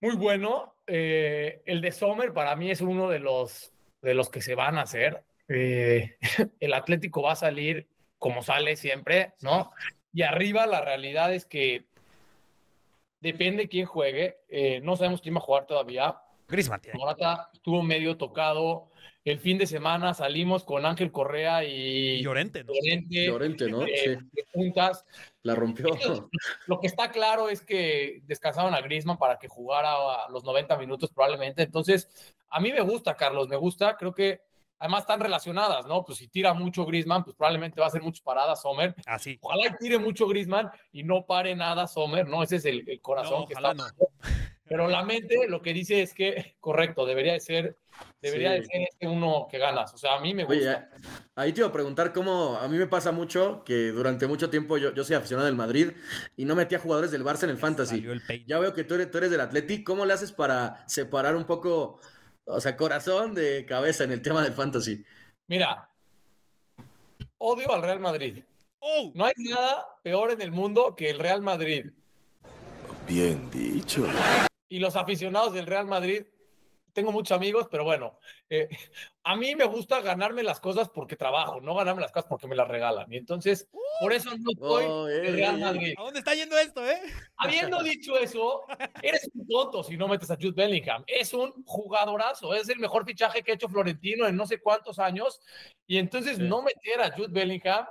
Muy bueno. Eh, el de Sommer para mí es uno de los, de los que se van a hacer. Eh, [laughs] el Atlético va a salir como sale siempre, ¿no? Y arriba la realidad es que depende quién juegue. Eh, no sabemos quién va a jugar todavía.
Griezmann.
Morata estuvo medio tocado. El fin de semana salimos con Ángel Correa y
Llorente, ¿no?
Llorente, ¿no? sí.
Juntas.
La rompió.
lo que está claro es que descansaron a Griezmann para que jugara los 90 minutos probablemente. Entonces, a mí me gusta, Carlos, me gusta. Creo que además están relacionadas, ¿no? Pues si tira mucho Grisman, pues probablemente va a hacer muchas paradas Sommer.
Así.
Ojalá tire mucho Grisman y no pare nada Sommer, ¿no? Ese es el, corazón que está. Pero la mente lo que dice es que, [laughs] correcto, debería de ser, debería de ser este uno que ganas. O sea, a mí me gusta.
Oye, ahí te iba a preguntar cómo, a mí me pasa mucho que durante mucho tiempo yo, yo soy aficionado del Madrid y no metía jugadores del Barça en el Fantasy. ya veo que tú eres, tú eres del Atleti. ¿Cómo le haces para separar un poco o sea, corazón de cabeza en el tema del fantasy.
Mira, odio al Real Madrid.
Oh.
No hay nada peor en el mundo que el Real Madrid.
Bien dicho.
Y los aficionados del Real Madrid tengo muchos amigos, pero bueno, eh, [laughs] a mí me gusta ganarme las cosas porque trabajo, no ganarme las cosas porque me las regalan. Y entonces, por eso no estoy
Oh, eh,
Real
eh,
Madrid.
¿A dónde está yendo esto, eh?
Habiendo dicho eso, eres un tonto si no metes a Jude Bellingham. Es un jugadorazo, es el mejor fichaje que ha hecho Florentino en no sé cuántos años. Y entonces no meter a Jude Bellingham,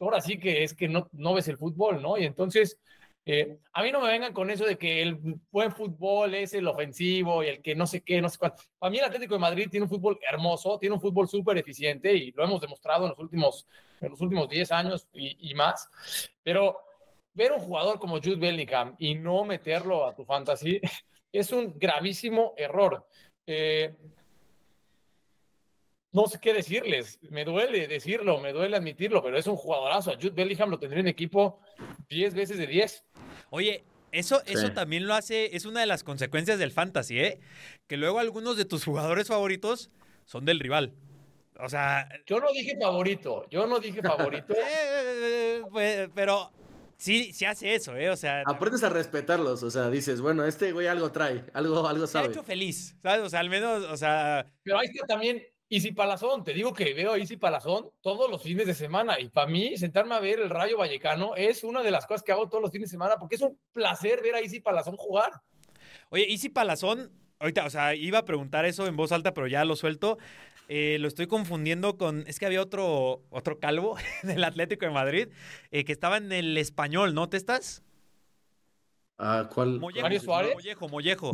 ahora sí que es que no, no ves el fútbol, ¿no? Y entonces, eh, a mí no me vengan con eso de que el buen fútbol es el ofensivo y el que no sé qué, no sé cuánto. Para mí el Atlético de Madrid tiene un fútbol hermoso, tiene un fútbol súper eficiente y lo hemos demostrado en los últimos, en los últimos 10 años y, y más. Pero ver un jugador como Jude Bellingham y no meterlo a tu fantasy [laughs] es un gravísimo error. Eh, no sé qué decirles, me duele decirlo, me duele admitirlo, pero es un jugadorazo. A Jude Bellingham lo tendría en equipo 10 veces de 10.
Oye, eso, eso también lo hace, es una de las consecuencias del fantasy, ¿eh? Que luego algunos de tus jugadores favoritos son del rival. O sea.
Yo no dije favorito, yo no dije favorito. [laughs]
Eh, pues, pero sí, sí hace eso, ¿eh? O sea.
Aprendes a respetarlos, o sea, dices, bueno, este güey algo trae, algo, algo
Se ha
sabe.
hecho feliz, ¿sabes? O sea, al menos, o sea.
Pero hay que también, Easy Palazón, te digo que veo a Easy Palazón todos los fines de semana y para mí sentarme a ver el Rayo Vallecano es una de las cosas que hago todos los fines de semana porque es un placer ver a Easy Palazón jugar.
Oye, Easy Palazón, ahorita, o sea, iba a preguntar eso en voz alta, pero ya lo suelto. Eh, lo estoy confundiendo con. Es que había otro, otro calvo [laughs] del Atlético de Madrid eh, que estaba en el español, ¿no? ¿Te estás?
Ah, ¿cuál?
Mollejo,
¿Mario Suárez?
Mollejo, Mollejo.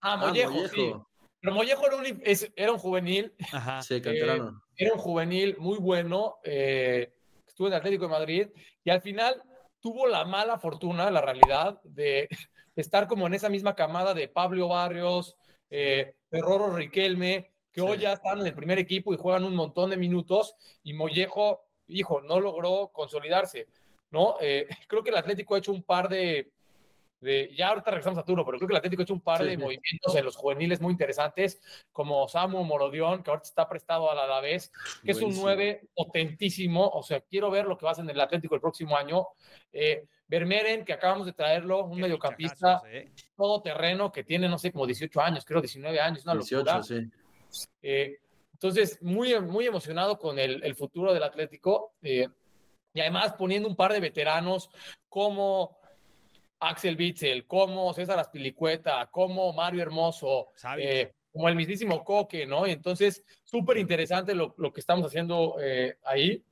Ah,
Ah,
Mollejo, sí.
Mollejo.
Pero Mollejo era un, era un juvenil.
Ajá. Sí, canterano.
era un juvenil muy bueno. estuvo en Atlético de Madrid y al final tuvo la mala fortuna, la realidad, de [laughs] estar como en esa misma camada de Pablo Barrios, eh, Ferroro Riquelme, que hoy ya están en el primer equipo y juegan un montón de minutos, y Mollejo, hijo, no logró consolidarse, ¿no? Eh, [laughs] creo que el Atlético ha hecho un par de, ya ahorita regresamos a Turo, pero creo que el Atlético ha hecho un par de movimientos en los juveniles muy interesantes, como Samu Morodión, que ahorita está prestado a la Alavés, que es un 9 potentísimo, o sea, quiero ver lo que va a hacer en el Atlético el próximo año. Eh, Vermeeren, que acabamos de traerlo, un mediocampista eh. todo terreno que tiene, no sé, como 18 años, creo 19 años, una 18, locura. Sí. Eh, entonces, muy, muy emocionado con el, el futuro del Atlético eh, y además poniendo un par de veteranos como Axel Witzel, como César Aspilicueta, como Mario Hermoso, como el mismísimo Coque, ¿no? Y entonces, súper interesante lo, lo, que estamos haciendo ahí.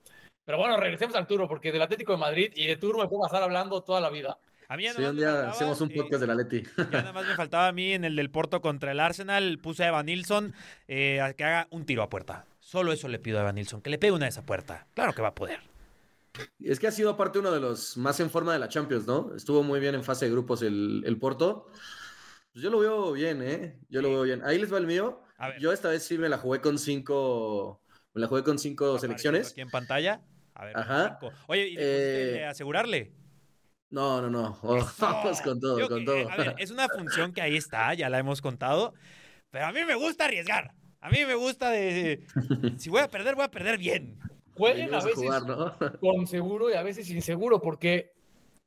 Pero bueno, regresemos al Turo, porque del Atlético de Madrid y de Turo me puedo pasar hablando toda la vida.
A mí sí, un día hacemos un podcast del Atleti. [laughs]
Ya nada más me faltaba a mí en el del Porto contra el Arsenal, puse a Evan Nilsson eh, a que haga un tiro a puerta. Solo eso le pido a Evan Nilsson, que le pegue una de esa puerta. Claro que va a poder.
Es que ha sido aparte uno de los más en forma de la Champions, ¿no? Estuvo muy bien en fase de grupos el, el Porto. Pues yo lo veo bien, ¿eh? Yo lo veo bien. Ahí les va el mío. Yo esta vez sí me la jugué con cinco, me la jugué con cinco selecciones.
Aquí en pantalla. A ver,
Ajá.
Oye, ¿y eh... asegurarle?
No, no, no. [laughs] Vamos con todo, con todo.
A ver, es una función que ahí está, ya la hemos contado. Pero a mí me gusta arriesgar. A mí me gusta de. Si voy a perder, voy a perder bien.
Jueguen a veces [laughs] con seguro y a veces sin seguro, porque,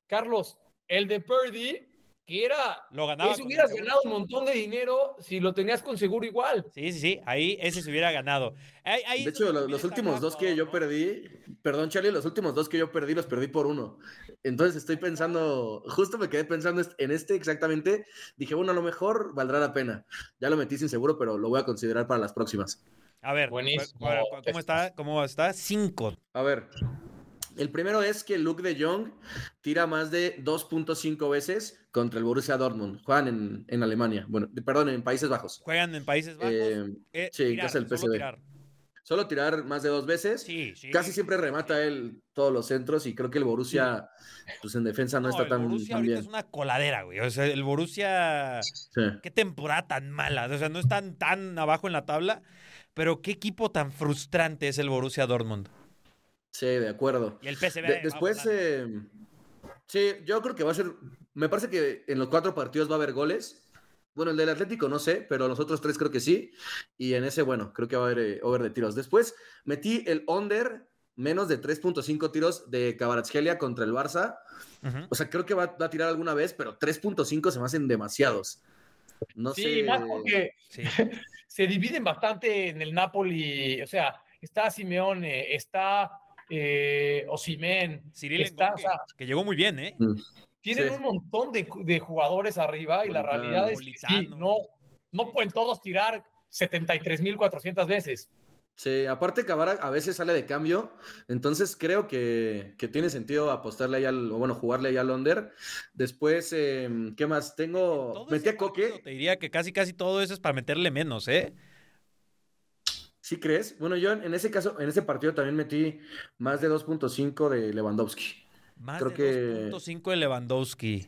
Carlos, el de Purdy que era.
Lo ganaba.
Ese hubieras ganado un montón de dinero si lo tenías con seguro igual.
Sí, sí, sí. Ahí ese se hubiera ganado. de
hecho, los, últimos dos que yo perdí, perdón, Charlie, los últimos dos que yo perdí los perdí por uno. Entonces estoy pensando, justo me quedé pensando en este exactamente. Dije, bueno, a lo mejor valdrá la pena. Ya lo metí sin seguro, pero lo voy a considerar para las próximas.
A ver, Buenísimo. ¿cómo está? ¿Cómo está? Cinco.
A ver, el primero es que Luke de Jong tira más de 2.5 veces contra el Borussia Dortmund. Juegan en, Alemania. Bueno, perdón, en Países Bajos.
Juegan en Países Bajos. Eh,
eh, sí, es el PSV. Solo tirar. más de dos veces.
Sí, sí.
Casi siempre remata él todos los centros y creo que el Borussia, pues en defensa no, está tan,
Borussia
bien.
es una coladera, güey. O sea, el Borussia, qué temporada tan mala. O sea, no están tan abajo en la tabla, pero qué equipo tan frustrante es el Borussia Dortmund.
Sí, de acuerdo.
Y el PSV.
después, eh, sí, yo creo que va a ser. Me parece que en los cuatro partidos va a haber goles. Bueno, el del Atlético no sé, pero los otros tres creo que sí. Y en ese, bueno, creo que va a haber eh, over de tiros. Después metí el under menos de 3.5 tiros de Cabaratsgelia contra el Barça. O sea, creo que va, a tirar alguna vez, pero 3.5 se me hacen demasiados. No
sí, más porque [laughs] se dividen bastante en el Napoli. O sea, está Simeone, está eh, Osimen,
que llegó muy bien, ¿eh?
Mm. Tienen un montón de, jugadores arriba y la realidad es que no, no pueden todos tirar 73.400 veces.
Sí, aparte Cabara a veces sale de cambio, entonces creo que, tiene sentido apostarle ahí al, o bueno, jugarle ahí al under. Después, em, ¿qué más? Tengo, metí a Coque.
Te diría que casi casi todo eso es para meterle menos, ¿eh?
¿Sí crees? Bueno, yo en ese caso, en ese partido también metí más de 2.5 de Lewandowski.
Más de 2.5 de Lewandowski.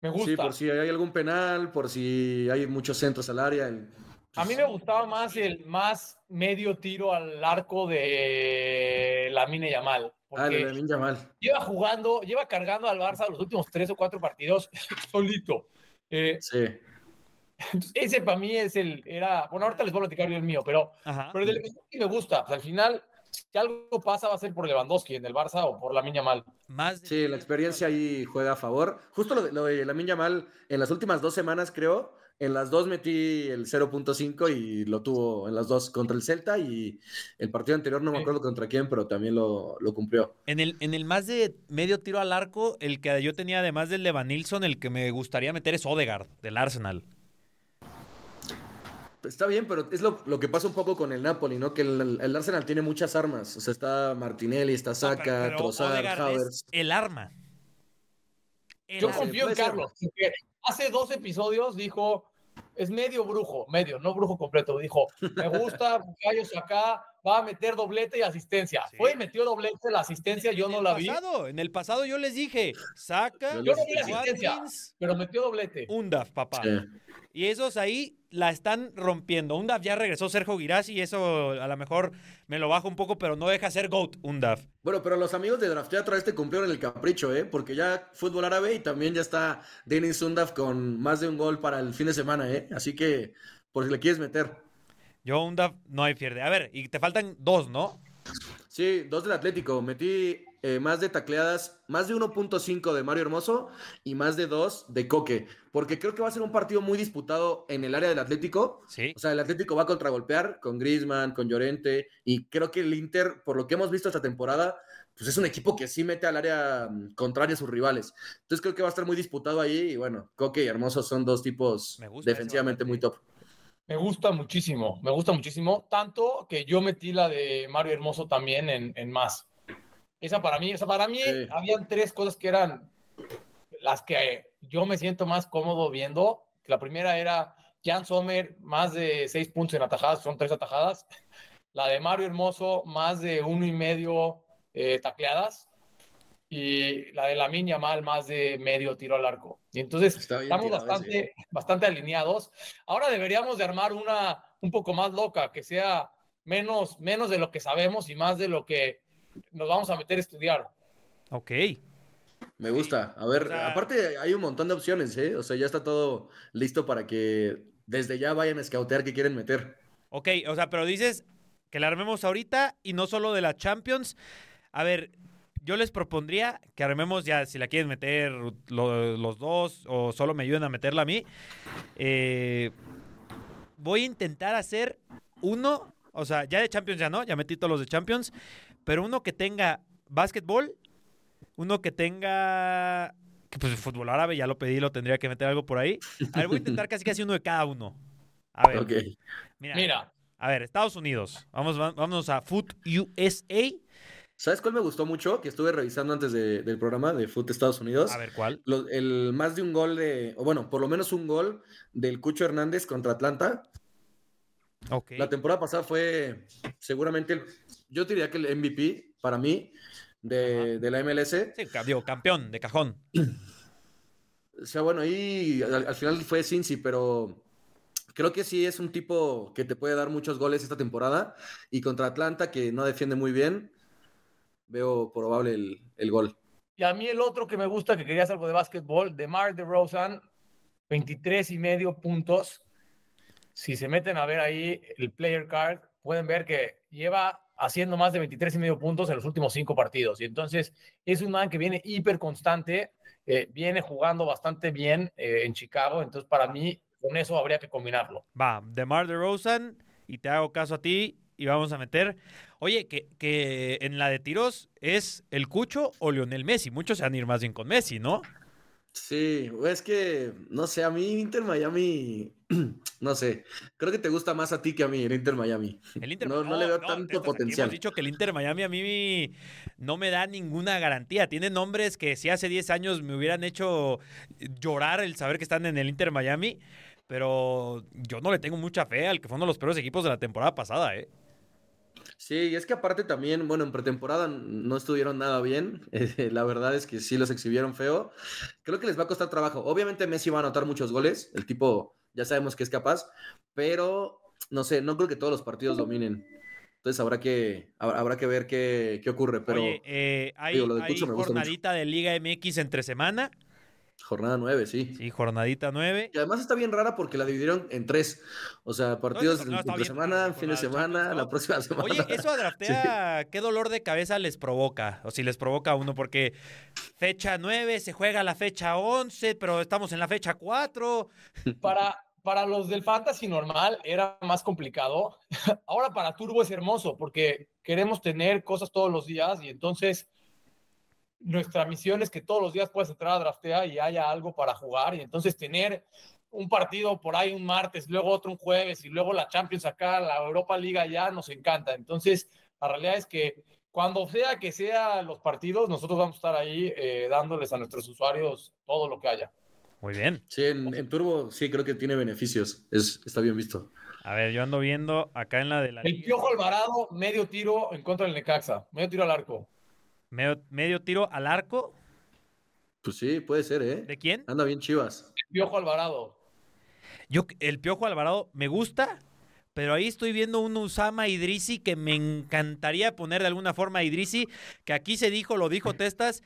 Me gusta.
Sí, por si hay algún penal, por si hay muchos centros al área.
A mí me gustaba más el más medio tiro al arco de la Mine Yamal.
Ah, de Lamine Yamal.
Lleva jugando, lleva cargando al Barça los últimos tres o cuatro partidos [laughs] solito. Eh,
sí.
ese para mí es el, era, bueno, ahorita les voy a platicar yo el mío, pero, pero el que me gusta, pues, al final, si algo pasa va a ser por Lewandowski en el Barça o por la Miña Mal.
Más sí, la experiencia ahí juega a favor. Justo lo de, lo de la Miña Mal, en las últimas dos semanas creo, en las dos metí el 0.5 y lo tuvo en las dos contra el Celta y el partido anterior no me acuerdo contra quién, pero también lo, lo, cumplió.
En el, en el más de medio tiro al arco, el que yo tenía además del Levanilson, el que me gustaría meter es Odegaard, del Arsenal.
Está bien, pero es lo, que pasa un poco con el Napoli, ¿no? Que el, Arsenal tiene muchas armas. O sea, está Martinelli, está Saka, Trossard, Havertz.
El arma.
Yo confío en Carlos. Hace dos episodios dijo es medio brujo, medio, no brujo completo. Dijo, me gusta, [laughs] Gallos acá, va a meter doblete y asistencia. Fue y metió doblete, la asistencia yo no la vi.
En el pasado yo les dije, saca.
Yo no vi asistencia, pero metió doblete.
Undaf, papá. Y esos ahí la están rompiendo. Undaf ya regresó Sergio Girassi y eso a lo mejor me lo bajo un poco, pero no deja ser GOAT Undaf.
Bueno, pero los amigos de Draft otra vez te cumplieron el capricho, ¿eh? Porque ya fútbol árabe y también ya está Denis Undaf con más de un gol para el fin de semana, ¿eh? Así que, por si le quieres meter.
Yo Undaf no hay pierde. A ver, y te faltan dos, ¿no?
Sí, dos del Atlético. Metí eh, más de tacleadas, más de 1.5 de Mario Hermoso y más de 2 de Coque, porque creo que va a ser un partido muy disputado en el área del Atlético.
Sí.
O sea, el Atlético va a contragolpear con Griezmann, con Llorente, y creo que el Inter, por lo que hemos visto esta temporada, pues es un equipo que sí mete al área mm, contraria a sus rivales. Entonces creo que va a estar muy disputado ahí, y bueno, Coque y Hermoso son dos tipos defensivamente muy top.
Me gusta muchísimo, me gusta muchísimo, tanto que yo metí la de Mario Hermoso también en, en más. Esa para mí, esa para mí, habían tres cosas que eran las que yo me siento más cómodo viendo. La primera era Jan Sommer, más de seis puntos en atajadas, son tres atajadas. La de Mario Hermoso, más de uno y medio eh, tacleadas. Y la de la Miña Mal, más de medio tiro al arco. Y entonces estamos bastante, bastante alineados. Ahora deberíamos de armar una un poco más loca, que sea menos, menos de lo que sabemos y más de lo que nos vamos a meter a estudiar.
Ok.
Me gusta. A ver, aparte hay un montón de opciones, ¿eh? O sea, ya está todo listo para que desde ya vayan a scoutear que quieren meter.
Ok, o sea, pero dices que la armemos ahorita y no solo de la Champions. A ver, yo les propondría que armemos ya, si la quieren meter los dos o solo me ayuden a meterla a mí. Eh, voy a intentar hacer uno, o sea, ya de Champions ya no, ya metí todos los de Champions, pero uno que tenga básquetbol, uno que tenga que pues fútbol árabe, ya lo pedí, lo tendría que meter algo por ahí. A ver, voy a intentar casi casi uno de cada uno. A ver. Mira, A ver, Estados Unidos. Vamos, vamos a Foot USA.
¿Sabes cuál me gustó mucho? Que estuve revisando antes del programa de Foot Estados Unidos.
A ver, ¿cuál?
el más de un gol de, o bueno, por lo menos un gol del Cucho Hernández contra Atlanta.
Okay.
La temporada pasada fue seguramente el, yo diría que el MVP para mí de, la MLS.
Sí, digo, campeón de cajón.
O [clears throat] sea, bueno, ahí al, final fue Cincy, pero creo que sí es un tipo que te puede dar muchos goles esta temporada. Y contra Atlanta, que no defiende muy bien, veo probable el, gol.
Y a mí el otro que me gusta, que quería hacer algo de básquetbol, de Mark de Rosen, 23 y medio puntos. Si se meten a ver ahí el player card, pueden ver que lleva haciendo más de 23 y medio puntos en los últimos cinco partidos. Y entonces es un man que viene hiper constante, eh, viene jugando bastante bien eh, en Chicago. Entonces, para mí, con eso habría que combinarlo.
Va, DeMar DeRozan, y te hago caso a ti, y vamos a meter. Oye, que, que en la de tiros es el Cucho o Lionel Messi. Muchos se van a ir más bien con Messi, ¿no?
Sí, es que, no sé, a mí Inter Miami, [clears throat] no sé, creo que te gusta más a ti que a mí el Inter Miami.
El Inter,
no, no, le veo tanto potencial.
Hemos dicho que el Inter Miami a mí no me da ninguna garantía. Tiene nombres que si hace 10 años me hubieran hecho llorar el saber que están en el Inter Miami, pero yo no le tengo mucha fe al que fue uno de los peores equipos de la temporada pasada, ¿eh?
Sí, y es que aparte también, bueno, en pretemporada no estuvieron nada bien. [laughs] la verdad es que sí los exhibieron feo. Creo que les va a costar trabajo. Obviamente Messi va a anotar muchos goles. El tipo ya sabemos que es capaz, pero no sé, no creo que todos los partidos dominen. Entonces habrá que, habrá que ver qué, ocurre. Pero
eh, hay, hay jornadita de Liga MX entre semana.
Jornada 9, sí.
Sí, jornadita 9.
Y además está bien rara porque la dividieron en tres. O sea, partidos entre semana, fin de semana, la próxima semana.
Oye, eso [laughs] a Draftea, ¿qué dolor de cabeza les provoca? O si les provoca a uno, porque fecha 9, se juega la fecha 11, pero estamos en la fecha 4.
Para, para los del fantasy normal era más complicado. [laughs] Ahora para Turbo es hermoso porque queremos tener cosas todos los días y entonces nuestra misión es que todos los días puedas entrar a draftea y haya algo para jugar y entonces tener un partido por ahí un martes, luego otro un jueves y luego la Champions acá, la Europa Liga ya nos encanta. Entonces, la realidad es que cuando sea que sean los partidos, nosotros vamos a estar ahí eh, dándoles a nuestros usuarios todo lo que haya.
Muy bien.
Sí, en, Turbo sí creo que tiene beneficios. Es, está bien visto.
A ver, yo ando viendo acá en la de la.
El Piojo Alvarado, medio tiro en contra del Necaxa. Medio tiro al arco.
Medio, medio tiro al arco.
Pues sí, puede ser, ¿eh?
¿De quién?
Anda bien Chivas.
El Piojo Alvarado.
Yo, el Piojo Alvarado me gusta, pero ahí estoy viendo un Usama Idrisi que me encantaría poner de alguna forma a Idrisi, que aquí se dijo, lo dijo [laughs] Testas.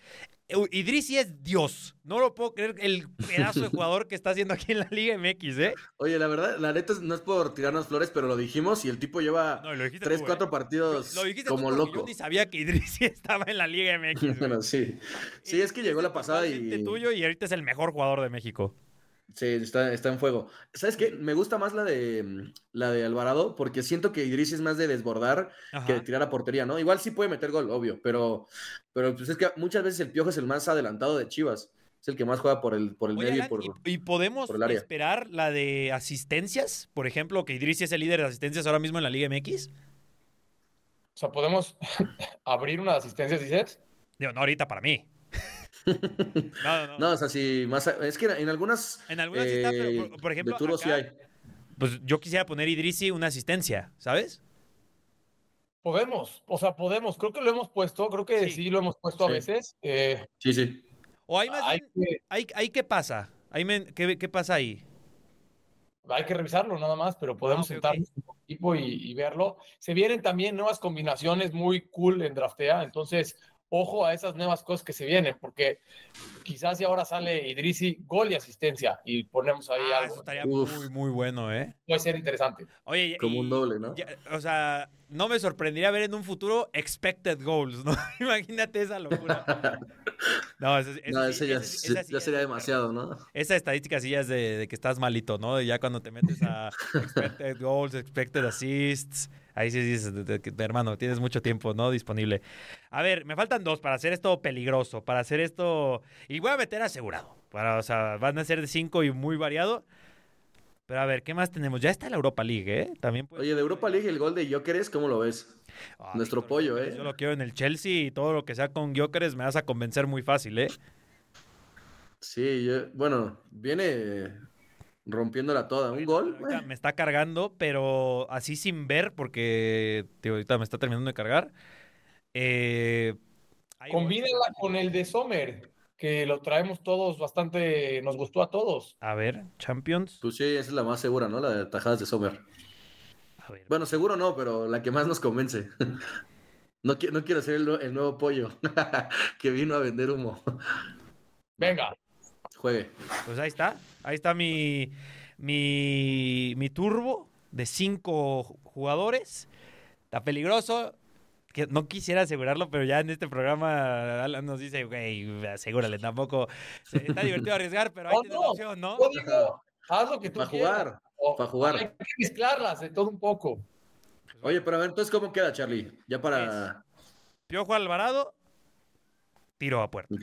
Idrisi es Dios. No lo puedo creer el pedazo de [laughs] jugador que está haciendo aquí en la Liga MX, ¿eh?
Oye, la verdad, la neta no es por tirarnos flores, pero lo dijimos y el tipo lleva tres, cuatro ¿eh? partidos como loco.
Yo ni sabía que Idrisi estaba en la Liga MX. [laughs]
bueno, sí. Sí, es que llegó la pasada y.
tuyo y ahorita es el mejor jugador de México.
Sí, está, está en fuego. ¿Sabes qué? Me gusta más la de mm, la de Alvarado porque siento que Idris es más de desbordar que de tirar a portería, ¿no? Igual sí puede meter gol, obvio, pero, pero pues es que muchas veces el Piojo es el más adelantado de Chivas. Es el que más juega por el, por el medio y por
¿Y, podemos esperar la de asistencias? Por ejemplo, que Idris es el líder de asistencias ahora mismo en la Liga MX.
O sea, ¿podemos [laughs] abrir una asistencia, dices?
Digo, no ahorita para mí. [laughs]
No, no, no. o sea, sí, más. Es que en algunas.
En algunas está, pero por, ejemplo. sí hay. Pues yo quisiera poner Idrisi una asistencia, ¿sabes?
Podemos, o sea, podemos. Creo que lo hemos puesto, creo que sí, lo hemos puesto a veces. Eh,
sí, sí.
O hay más hay, hay, ¿qué pasa? ¿qué, pasa ahí?
Hay que revisarlo nada más, pero podemos ah, sentarnos un equipo y, y, verlo. Se vienen también nuevas combinaciones muy cool en Draftea, entonces ojo a esas nuevas cosas que se vienen, porque quizás si ahora sale Idrisi, gol y asistencia, y ponemos ahí ah, algo.
Eso estaría muy, muy bueno, ¿eh?
Puede ser interesante.
Oye,
como un doble, ¿no?
o sea, no me sorprendería ver en un futuro expected goals, ¿no? [laughs] Imagínate esa locura. [laughs]
no, ese, ya, sería demasiado, ¿no? [laughs]
Esa estadística sí ya es de, de, que estás malito, ¿no? Ya cuando te metes a expected goals, expected assists. Ahí sí dices, hermano, tienes mucho tiempo, ¿no? Disponible. A ver, me faltan dos para hacer esto peligroso, para hacer esto... Y voy a meter asegurado. Para, o sea, van a ser de cinco y muy variado. Pero a ver, ¿qué más tenemos? Ya está la Europa League, ¿eh? También
Oye, de Europa League, el gol de Jokeres, ¿cómo lo ves? Nuestro pollo, ¿eh?
Yo lo quiero en el Chelsea y todo lo que sea con Jokeres me vas a convencer muy fácil, ¿eh?
Sí, yo, bueno, viene rompiéndola toda. Un gol.
Me está cargando, pero así sin ver, porque ahorita me está terminando de cargar. Eh,
Combínela con el de Sommer, que lo traemos todos bastante, nos gustó a todos.
A ver, Champions.
Pues sí, esa es la más segura, ¿no? La de tajadas de Sommer. Bueno, seguro no, pero la que más nos convence. [laughs] no, no quiero ser el, nuevo pollo [laughs] que vino a vender humo.
Venga.
Juegue.
Pues ahí está. Ahí está mi, mi, mi turbo de cinco jugadores. Está peligroso. Que no quisiera asegurarlo, pero ya en este programa Alan nos dice, güey, asegúrale, tampoco. Está divertido arriesgar, pero hay
no,
opción, ¿no?
haz lo que tú
para jugar, para jugar.
Hay que mezclarlas de todo un poco.
Oye, pero a ver, entonces, ¿cómo queda, Charlie? Ya para.
Piojo Alvarado, tiro a puerta.
Ok,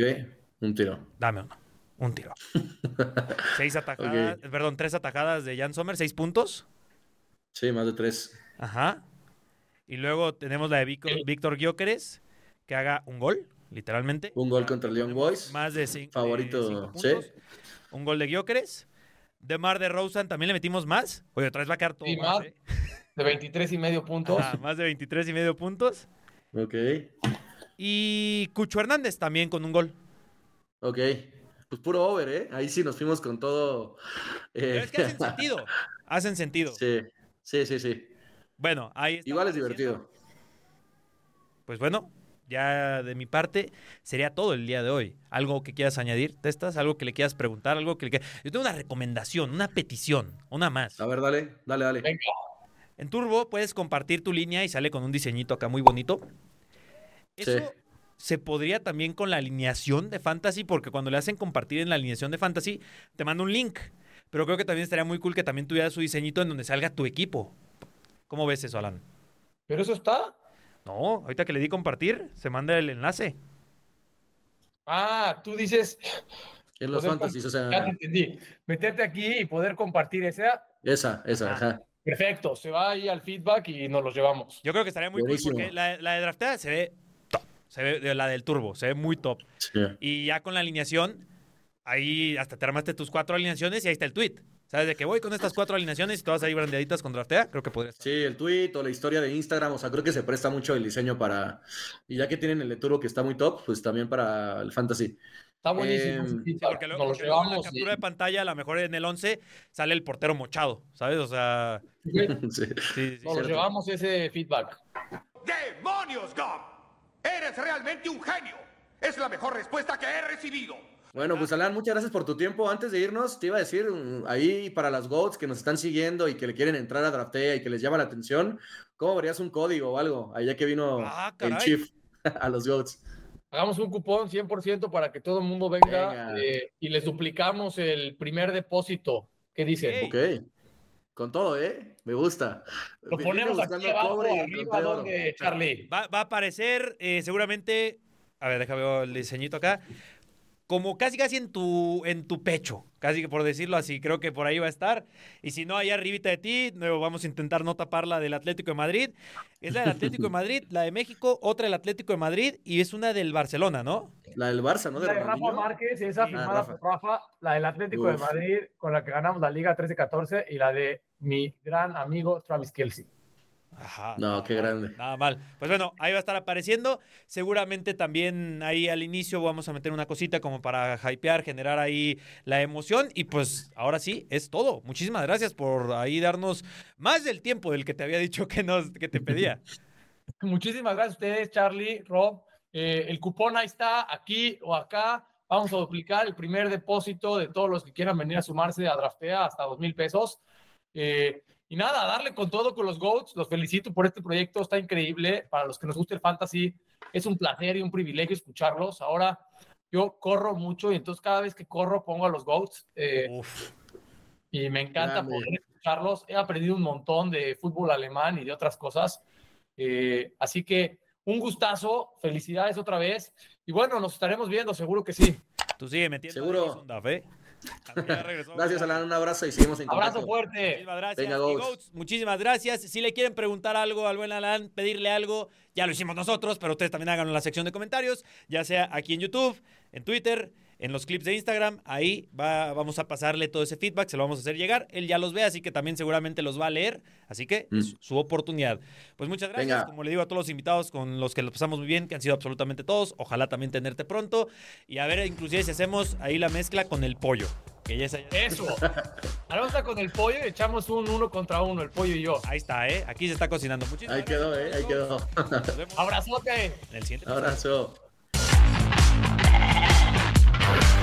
un tiro.
Dame uno. Un tiro. [laughs] seis atajadas, perdón, tres atajadas de Jan Sommer, seis puntos.
Sí, más de tres.
Ajá. Y luego tenemos la de Víctor Gyökeres, que haga un gol, literalmente.
Un gol contra el Young Boys.
Más de cinco,
Favorito, sí.
Un gol de Gyökeres. De Mar de Rosen también le metimos más. Oye, otra vez va a quedar todo más, ¿eh?
De 23 y medio puntos.
más de 23 y medio puntos.
Ok.
Y Cucho Hernández también con un gol.
Ok. Pues puro over, ¿eh? Ahí sí nos fuimos con todo.
Pero es que hacen sentido. [laughs] Hacen sentido.
Sí, sí, sí, sí.
Bueno, ahí está.
Igual es divertido.
Pues bueno, ya de mi parte sería todo el día de hoy. ¿Algo que quieras añadir, Testas? ¿Algo que le quieras preguntar? ¿Algo que le Yo tengo una recomendación, una petición, una más.
A ver, dale, dale, dale.
Venga.
En Turbo puedes compartir tu línea y sale con un diseñito acá muy bonito. Eso sí se podría también con la alineación de Fantasy, porque cuando le hacen compartir en la alineación de Fantasy, te manda un link. Pero creo que también estaría muy cool que también tuviera su diseñito en donde salga tu equipo. ¿Cómo ves eso, Alan?
¿Pero eso está?
No, ahorita que le di compartir, se manda el enlace.
Ah, tú dices.
En los fantasy, o sea.
Ya te entendí. Meterte aquí y poder compartir esa.
Esa, esa, ah, ajá.
Perfecto, se va ahí al feedback y nos los llevamos.
Yo creo que estaría muy cool porque la, la de draftea se ve se ve la del turbo, se ve muy top. Y ya con la alineación, ahí hasta te armaste tus cuatro alineaciones y ahí está el tweet. ¿Sabes? De que voy con estas cuatro alineaciones y todas ahí brandeaditas con draftea, creo que podría
Sí, el tweet o la historia de Instagram, o sea, creo que se presta mucho el diseño para. Y ya que tienen el lecturo que está muy top, pues también para el fantasy.
Está buenísimo.
Eh, porque luego, porque luego en la captura de pantalla, a lo mejor en el 11, sale el portero mochado, ¿sabes? O sea.
Sí. [laughs] sí, Nos llevamos ese feedback.
¡Demonios, Gob! ¡Eres realmente un genio! Es la mejor respuesta que he recibido.
Bueno, pues Alan, muchas gracias por tu tiempo. Antes de irnos, te iba a decir, mm, ahí para las GOATs que nos están siguiendo y que le quieren entrar a Draftea y que les llama la atención, ¿cómo verías un código o algo? Allá que vino
ah,
el Chief [laughs] a los GOATs.
Hagamos un cupón 100% para que todo el mundo venga, eh, y les duplicamos el primer depósito. ¿Qué dicen?
Ok. Con todo, ¿eh? Me gusta.
Lo ponemos aquí abajo, arriba, donde, Charlie.
Va, va, a aparecer eh, seguramente... A ver, déjame ver el diseñito acá como casi casi en tu, en tu pecho, casi que por decirlo así, creo que por ahí va a estar. Y si no, ahí arribita de ti, nuevo vamos a intentar no tapar la del Atlético de Madrid. Es la del Atlético de [laughs] Madrid, la de México, otra del Atlético de Madrid y es una del Barcelona, ¿no?
La del Barça, ¿no?
La de Rafa Márquez, esa firmada por Rafa, la del Atlético de Madrid, con la que ganamos la Liga 13-14 y la de mi gran amigo Travis Kelsey.
Ajá.
No, qué grande.
Nada mal. Pues bueno, ahí va a estar apareciendo. Seguramente también ahí al inicio vamos a meter una cosita como para hypear, generar ahí la emoción. Y pues ahora sí, es todo. Muchísimas gracias por ahí darnos más del tiempo del que te había dicho que, nos, que te pedía. [laughs]
Muchísimas gracias a ustedes, Charlie, Rob. Eh, el cupón ahí está, aquí o acá. Vamos a duplicar el primer depósito de todos los que quieran venir a sumarse a Draftea hasta dos mil pesos. Eh, y nada, darle con todo con los GOATs. Los felicito por este proyecto, está increíble. Para los que nos guste el fantasy, es un placer y un privilegio escucharlos. Ahora yo corro mucho y entonces cada vez que corro pongo a los GOATs. Eh, y me encanta poder escucharlos. He aprendido un montón de fútbol alemán y de otras cosas. Eh, así que un gustazo, felicidades otra vez. Y bueno, nos estaremos viendo, seguro que sí.
Tú sigue metiendo.
Seguro. Gracias, Alan. Un abrazo y seguimos en
contacto. Abrazo fuerte.
Muchísimas gracias. muchísimas gracias. Si le quieren preguntar algo al buen Alan, pedirle algo, ya lo hicimos nosotros, pero ustedes también háganlo en la sección de comentarios, ya sea aquí en YouTube, en Twitter, en los clips de Instagram. Ahí va, vamos a pasarle todo ese feedback, se lo vamos a hacer llegar. Él ya los ve, así que también seguramente los va a leer. Así que es su oportunidad. Pues muchas gracias. Como le digo a todos los invitados con los que lo pasamos muy bien, que han sido absolutamente todos. Ojalá también tenerte pronto. Y a ver, inclusive si hacemos ahí la mezcla con el pollo. Que ya
Eso. Ahora con el pollo y echamos un uno contra uno, el pollo y yo.
Ahí está, ¿eh? Aquí se está cocinando. Muchísimas
ahí quedó, ¿eh? Ahí quedó.
Abrazote.
En el siguiente.
Abrazo. Thank you.